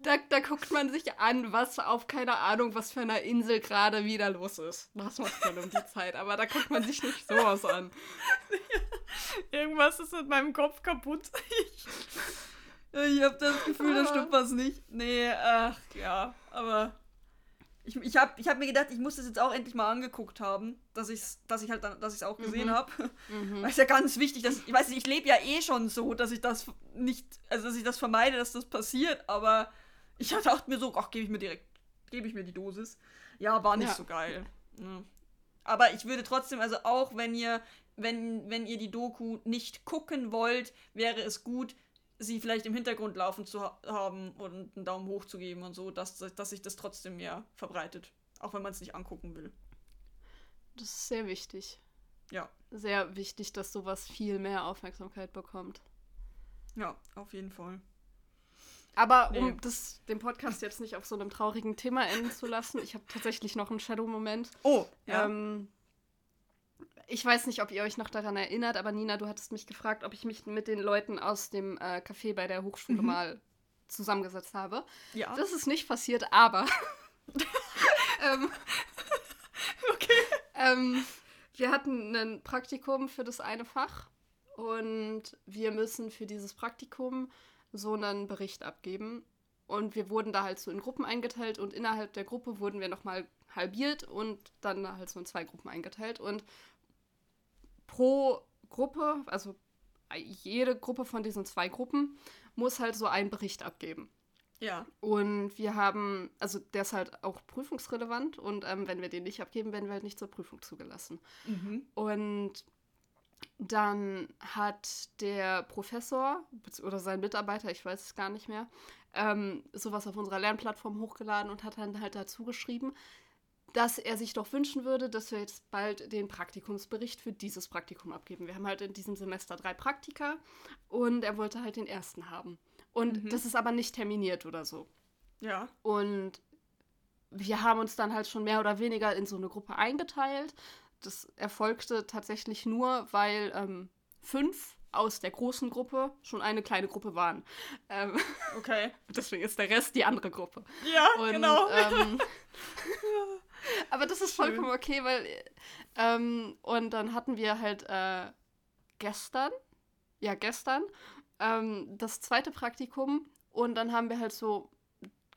Da, da guckt man sich an, was auf keine Ahnung, was für einer Insel gerade wieder los ist. Das macht man um die Zeit, aber da guckt man sich nicht sowas an. Irgendwas ist mit meinem Kopf kaputt. Ich, ich habe das Gefühl, da stimmt was nicht. Nee, ach ja, aber ich, ich habe ich hab mir gedacht, ich muss das jetzt auch endlich mal angeguckt haben, dass, ich's, dass ich halt dann, dass ich es auch gesehen Mhm. habe. Mhm. Weil es ja ganz wichtig, dass ich weiß nicht, ich lebe ja eh schon so, dass ich das nicht, also dass ich das vermeide, dass das passiert, aber ich dachte mir so, ach, gebe ich mir direkt, gebe ich mir die Dosis. Ja, war nicht Ja. so geil. Ja. Aber ich würde trotzdem, also auch wenn ihr, wenn, wenn ihr die Doku nicht gucken wollt, wäre es gut, sie vielleicht im Hintergrund laufen zu ha haben und einen Daumen hoch zu geben und so, dass, dass sich das trotzdem mehr verbreitet. Auch wenn man es nicht angucken will. Das ist sehr wichtig. Ja. Sehr wichtig, dass sowas viel mehr Aufmerksamkeit bekommt. Ja, auf jeden Fall. Aber Nee. um das, den Podcast jetzt nicht auf so einem traurigen Thema enden zu lassen, ich habe tatsächlich noch einen Shadow-Moment. Oh, ja. Ähm, ich weiß nicht, ob ihr euch noch daran erinnert, aber Nina, du hattest mich gefragt, ob ich mich mit den Leuten aus dem äh, Café bei der Hochschule Mhm. mal zusammengesetzt habe. ja. Das ist nicht passiert, aber ähm, okay. ähm, wir hatten ein Praktikum für das eine Fach und wir müssen für dieses Praktikum so einen Bericht abgeben. Und wir wurden da halt so in Gruppen eingeteilt und innerhalb der Gruppe wurden wir nochmal halbiert und dann halt so in zwei Gruppen eingeteilt. Und pro Gruppe, also jede Gruppe von diesen zwei Gruppen, muss halt so einen Bericht abgeben. Ja. Und wir haben, also der ist halt auch prüfungsrelevant und ähm, wenn wir den nicht abgeben, werden wir halt nicht zur Prüfung zugelassen. Mhm. Und dann hat der Professor oder sein Mitarbeiter, ich weiß es gar nicht mehr, ähm, sowas auf unserer Lernplattform hochgeladen und hat dann halt dazu geschrieben, dass er sich doch wünschen würde, dass wir jetzt bald den Praktikumsbericht für dieses Praktikum abgeben. Wir haben halt in diesem Semester drei Praktika und er wollte halt den ersten haben. Und Mhm. das ist aber nicht terminiert oder so. Ja. Und wir haben uns dann halt schon mehr oder weniger in so eine Gruppe eingeteilt. Das erfolgte tatsächlich nur, weil ähm, fünf aus der großen Gruppe schon eine kleine Gruppe waren. Ähm, Okay. deswegen ist der Rest die andere Gruppe. Ja, Und, genau. Ähm, aber das ist Schön. vollkommen okay, weil ähm, und dann hatten wir halt äh, gestern, ja gestern, ähm, das zweite Praktikum und dann haben wir halt so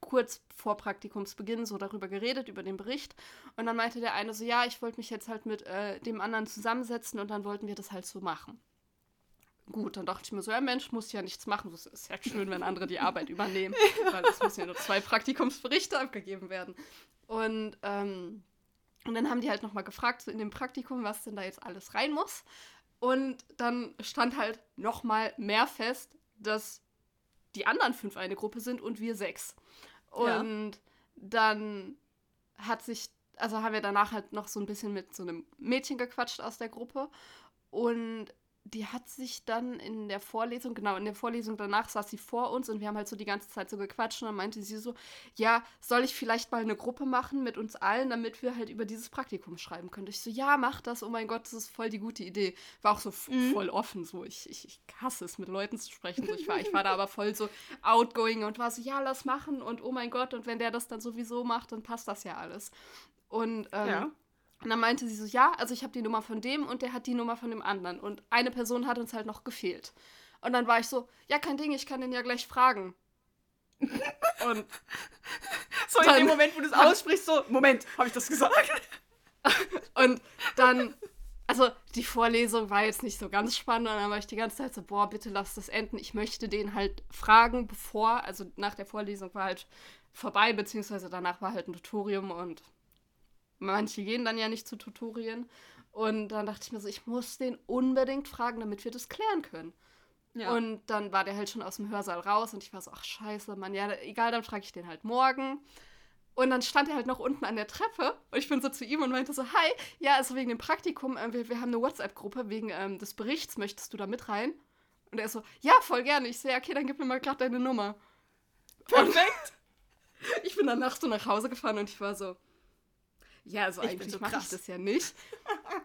kurz vor Praktikumsbeginn so darüber geredet, über den Bericht. Und dann meinte der eine so, ja, ich wollte mich jetzt halt mit äh, dem anderen zusammensetzen und dann wollten wir das halt so machen. Gut, dann dachte ich mir so, ja Mensch, muss ja nichts machen. Das ist ja schön, wenn andere die Arbeit übernehmen, weil es müssen ja nur zwei Praktikumsberichte abgegeben werden. Und, ähm, und dann haben die halt nochmal gefragt, so in dem Praktikum, was denn da jetzt alles rein muss. Und dann stand halt nochmal mehr fest, dass die anderen fünf eine Gruppe sind und wir sechs. Ja. Und dann hat sich, also haben wir danach halt noch so ein bisschen mit so einem Mädchen gequatscht aus der Gruppe. Und die hat sich dann in der Vorlesung, genau, in der Vorlesung danach saß sie vor uns und wir haben halt so die ganze Zeit so gequatscht und dann meinte sie so, ja, soll ich vielleicht mal eine Gruppe machen mit uns allen, damit wir halt über dieses Praktikum schreiben können? Ich so, ja, mach das, oh mein Gott, das ist voll die gute Idee. War auch so Mhm. voll offen, so, ich, ich, ich hasse es, mit Leuten zu sprechen. So, ich, war, ich war da aber voll so outgoing und war so, ja, lass machen und oh mein Gott, und wenn der das dann sowieso macht, dann passt das ja alles. Und ähm, Ja. Und dann meinte sie so, ja, also ich habe die Nummer von dem und der hat die Nummer von dem anderen. Und eine Person hat uns halt noch gefehlt. Und dann war ich so, ja, kein Ding, ich kann den ja gleich fragen. und So in dem Moment, wo du es aussprichst, so, Moment, habe ich das gesagt? Und dann, also die Vorlesung war jetzt nicht so ganz spannend und dann war ich die ganze Zeit so, boah, bitte lass das enden. Ich möchte den halt fragen, bevor, also nach der Vorlesung war halt vorbei, beziehungsweise danach war halt ein Tutorium und manche gehen dann ja nicht zu Tutorien. Und dann dachte ich mir so, ich muss den unbedingt fragen, damit wir das klären können. Ja. Und dann war der halt schon aus dem Hörsaal raus und ich war so, ach scheiße, Mann, ja, egal, dann frage ich den halt morgen. Und dann stand er halt noch unten an der Treppe und ich bin so zu ihm und meinte so, hi, ja, also wegen dem Praktikum, äh, wir, wir haben eine WhatsApp-Gruppe wegen ähm, des Berichts, möchtest du da mit rein? Und er so, ja, voll gerne. Ich so, ja, okay, dann gib mir mal gerade deine Nummer. Perfekt. ich bin dann nachts so nach Hause gefahren und ich war so, ja, also Ich eigentlich so mache ich das ja nicht.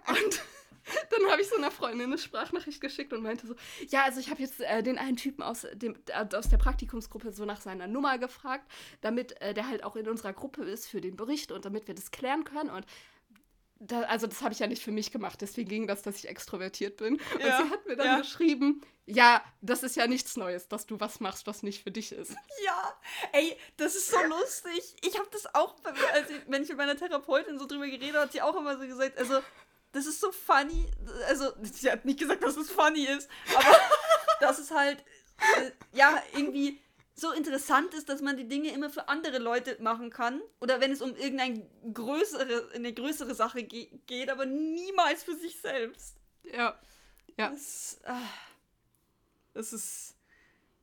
Und dann habe ich so einer Freundin eine Sprachnachricht geschickt und meinte so, ja, also ich habe jetzt äh, den einen Typen aus, dem, äh, aus der Praktikumsgruppe so nach seiner Nummer gefragt, damit äh, der halt auch in unserer Gruppe ist für den Bericht und damit wir das klären können. Und da, also das habe ich ja nicht für mich gemacht, deswegen ging das, dass ich extrovertiert bin. Ja, Und sie hat mir dann ja. geschrieben, ja, das ist ja nichts Neues, dass du was machst, was nicht für dich ist. Ja, ey, das ist so lustig. Ich habe das auch, bei mir, als ich, wenn ich mit meiner Therapeutin so drüber geredet habe, hat sie auch immer so gesagt, also, das ist so funny. Also, sie hat nicht gesagt, dass es funny ist, aber dass es halt, äh, ja, irgendwie so interessant ist, dass man die Dinge immer für andere Leute machen kann. Oder wenn es um irgendeine größere, eine größere Sache ge geht, aber niemals für sich selbst. Ja. Ja. Das, ah, das ist.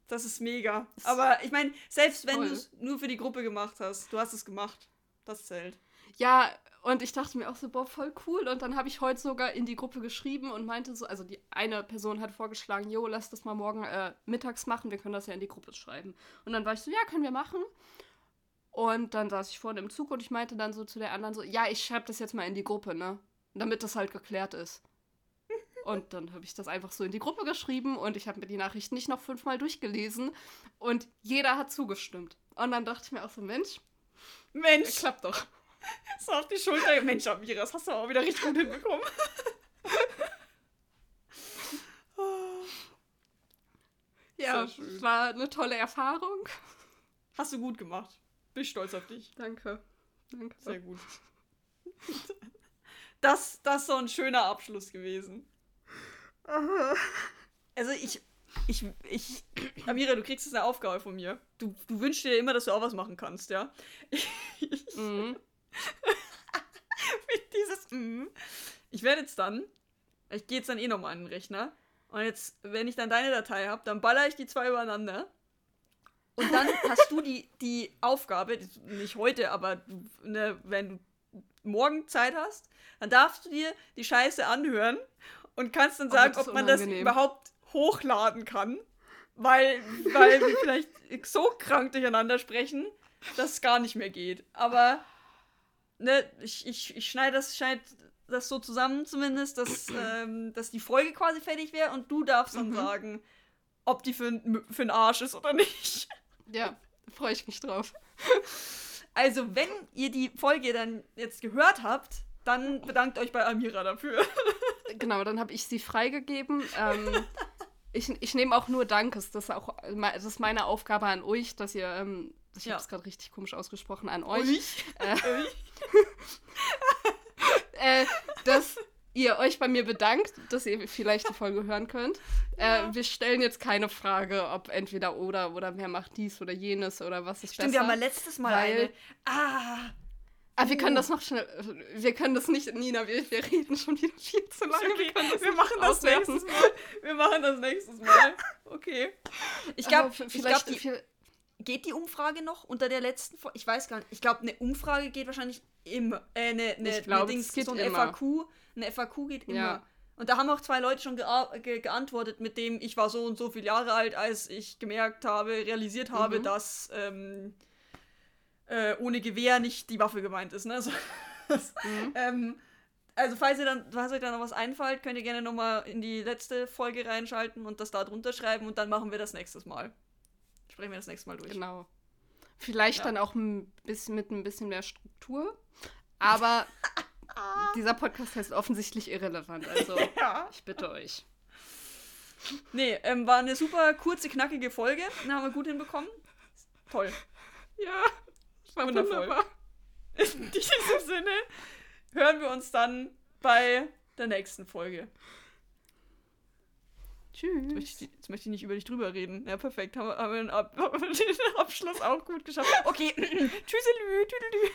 Das ist mega. Aber ich meine, selbst wenn du es nur für die Gruppe gemacht hast, du hast es gemacht. Das zählt. Ja, und ich dachte mir auch so, boah, voll cool. Und dann habe ich heute sogar in die Gruppe geschrieben und meinte so, also die eine Person hat vorgeschlagen, jo, lass das mal morgen äh, mittags machen, wir können das ja in die Gruppe schreiben. Und dann war ich so, ja, können wir machen. Und dann saß ich vorne im Zug und ich meinte dann so zu der anderen so, ja, ich schreibe das jetzt mal in die Gruppe, ne? Damit das halt geklärt ist. Und dann habe ich das einfach so in die Gruppe geschrieben und ich habe mir die Nachricht nicht noch fünfmal durchgelesen und jeder hat zugestimmt. Und dann dachte ich mir auch so, Mensch, Mensch, klappt doch. so auf die Schulter. Mensch, Amira, das hast du auch wieder richtig gut hinbekommen. Ja, war eine tolle Erfahrung. Hast du gut gemacht. Bin stolz auf dich. Danke. Danke. Sehr gut. Das, das ist so ein schöner Abschluss gewesen. Also ich, ich, ich, Amira, du kriegst jetzt eine Aufgabe von mir. Du, du wünschst dir immer, dass du auch was machen kannst, ja? Ich, Mhm. mit dieses mm. Ich werde jetzt dann, ich gehe jetzt dann eh nochmal an den Rechner und jetzt, wenn ich dann deine Datei habe, dann baller ich die zwei übereinander und dann hast du die, die Aufgabe, nicht heute, aber ne, wenn du morgen Zeit hast, dann darfst du dir die Scheiße anhören und kannst dann Oh, sagen, ist ob man das überhaupt hochladen kann, weil, weil wir vielleicht so krank durcheinander sprechen, dass es gar nicht mehr geht. Aber ne, ich, ich, ich schneide das, schneid das so zusammen zumindest, dass, ähm, dass die Folge quasi fertig wäre und du darfst dann Mhm. sagen, ob die für, für einen Arsch ist oder nicht. Ja, freue ich mich drauf. Also, wenn ihr die Folge dann jetzt gehört habt, dann bedankt euch bei Amira dafür. Genau, dann habe ich sie freigegeben. Ähm, ich ich nehme auch nur Dankes. Das ist auch das ist meine Aufgabe an euch, dass ihr, ähm, ich Ja. habe es gerade richtig komisch ausgesprochen, an euch? Äh, äh, dass ihr euch bei mir bedankt, dass ihr vielleicht die Folge hören könnt. Ja. Äh, wir stellen jetzt keine Frage, ob entweder oder oder wer macht dies oder jenes oder was ist Stimmt, wir besser. haben mal letztes Mal weil- eine. Ah, Ah, wir können Oh. das noch schnell. Wir können das nicht, Nina, wir, wir reden schon wieder viel zu lange. okay. Wir nicht machen das auswerten. nächstes Mal. Wir machen das nächstes Mal. Okay. Ich glaube, vielleicht glaub, die, geht die Umfrage noch unter der letzten Folge? Ich weiß gar nicht. Ich glaube, eine Umfrage geht wahrscheinlich immer. Äh, eine, eine, Ich glaub, eine Dings, es geht so ein immer. FAQ. Eine FAQ geht immer. Ja. Und da haben auch zwei Leute schon gea ge geantwortet, mit dem ich war so und so viele Jahre alt, als ich gemerkt habe, realisiert habe, Mhm. dass ähm, äh, ohne Gewehr nicht die Waffe gemeint ist. Ne? Also, Mhm. ähm, also falls ihr dann, falls euch da noch was einfällt, könnt ihr gerne nochmal in die letzte Folge reinschalten und das da drunter schreiben und dann machen wir das nächstes Mal. Sprechen wir das nächste Mal durch. Genau. Vielleicht Ja. dann auch ein bisschen mit ein bisschen mehr Struktur. Aber dieser Podcast heißt offensichtlich irrelevant. Also Ja. ich bitte euch. Nee, ähm, war eine super kurze, knackige Folge. Den haben wir gut hinbekommen. Toll. Ja, war Wundervoll. wunderbar. In diesem Sinne hören wir uns dann bei der nächsten Folge. Jetzt möchte, Tschüss. ich, jetzt möchte ich nicht über dich drüber reden. Ja, perfekt. Haben wir, haben wir, den, Ab haben wir den Abschluss auch gut geschafft. Okay. Tschüsselü. Tüdelü.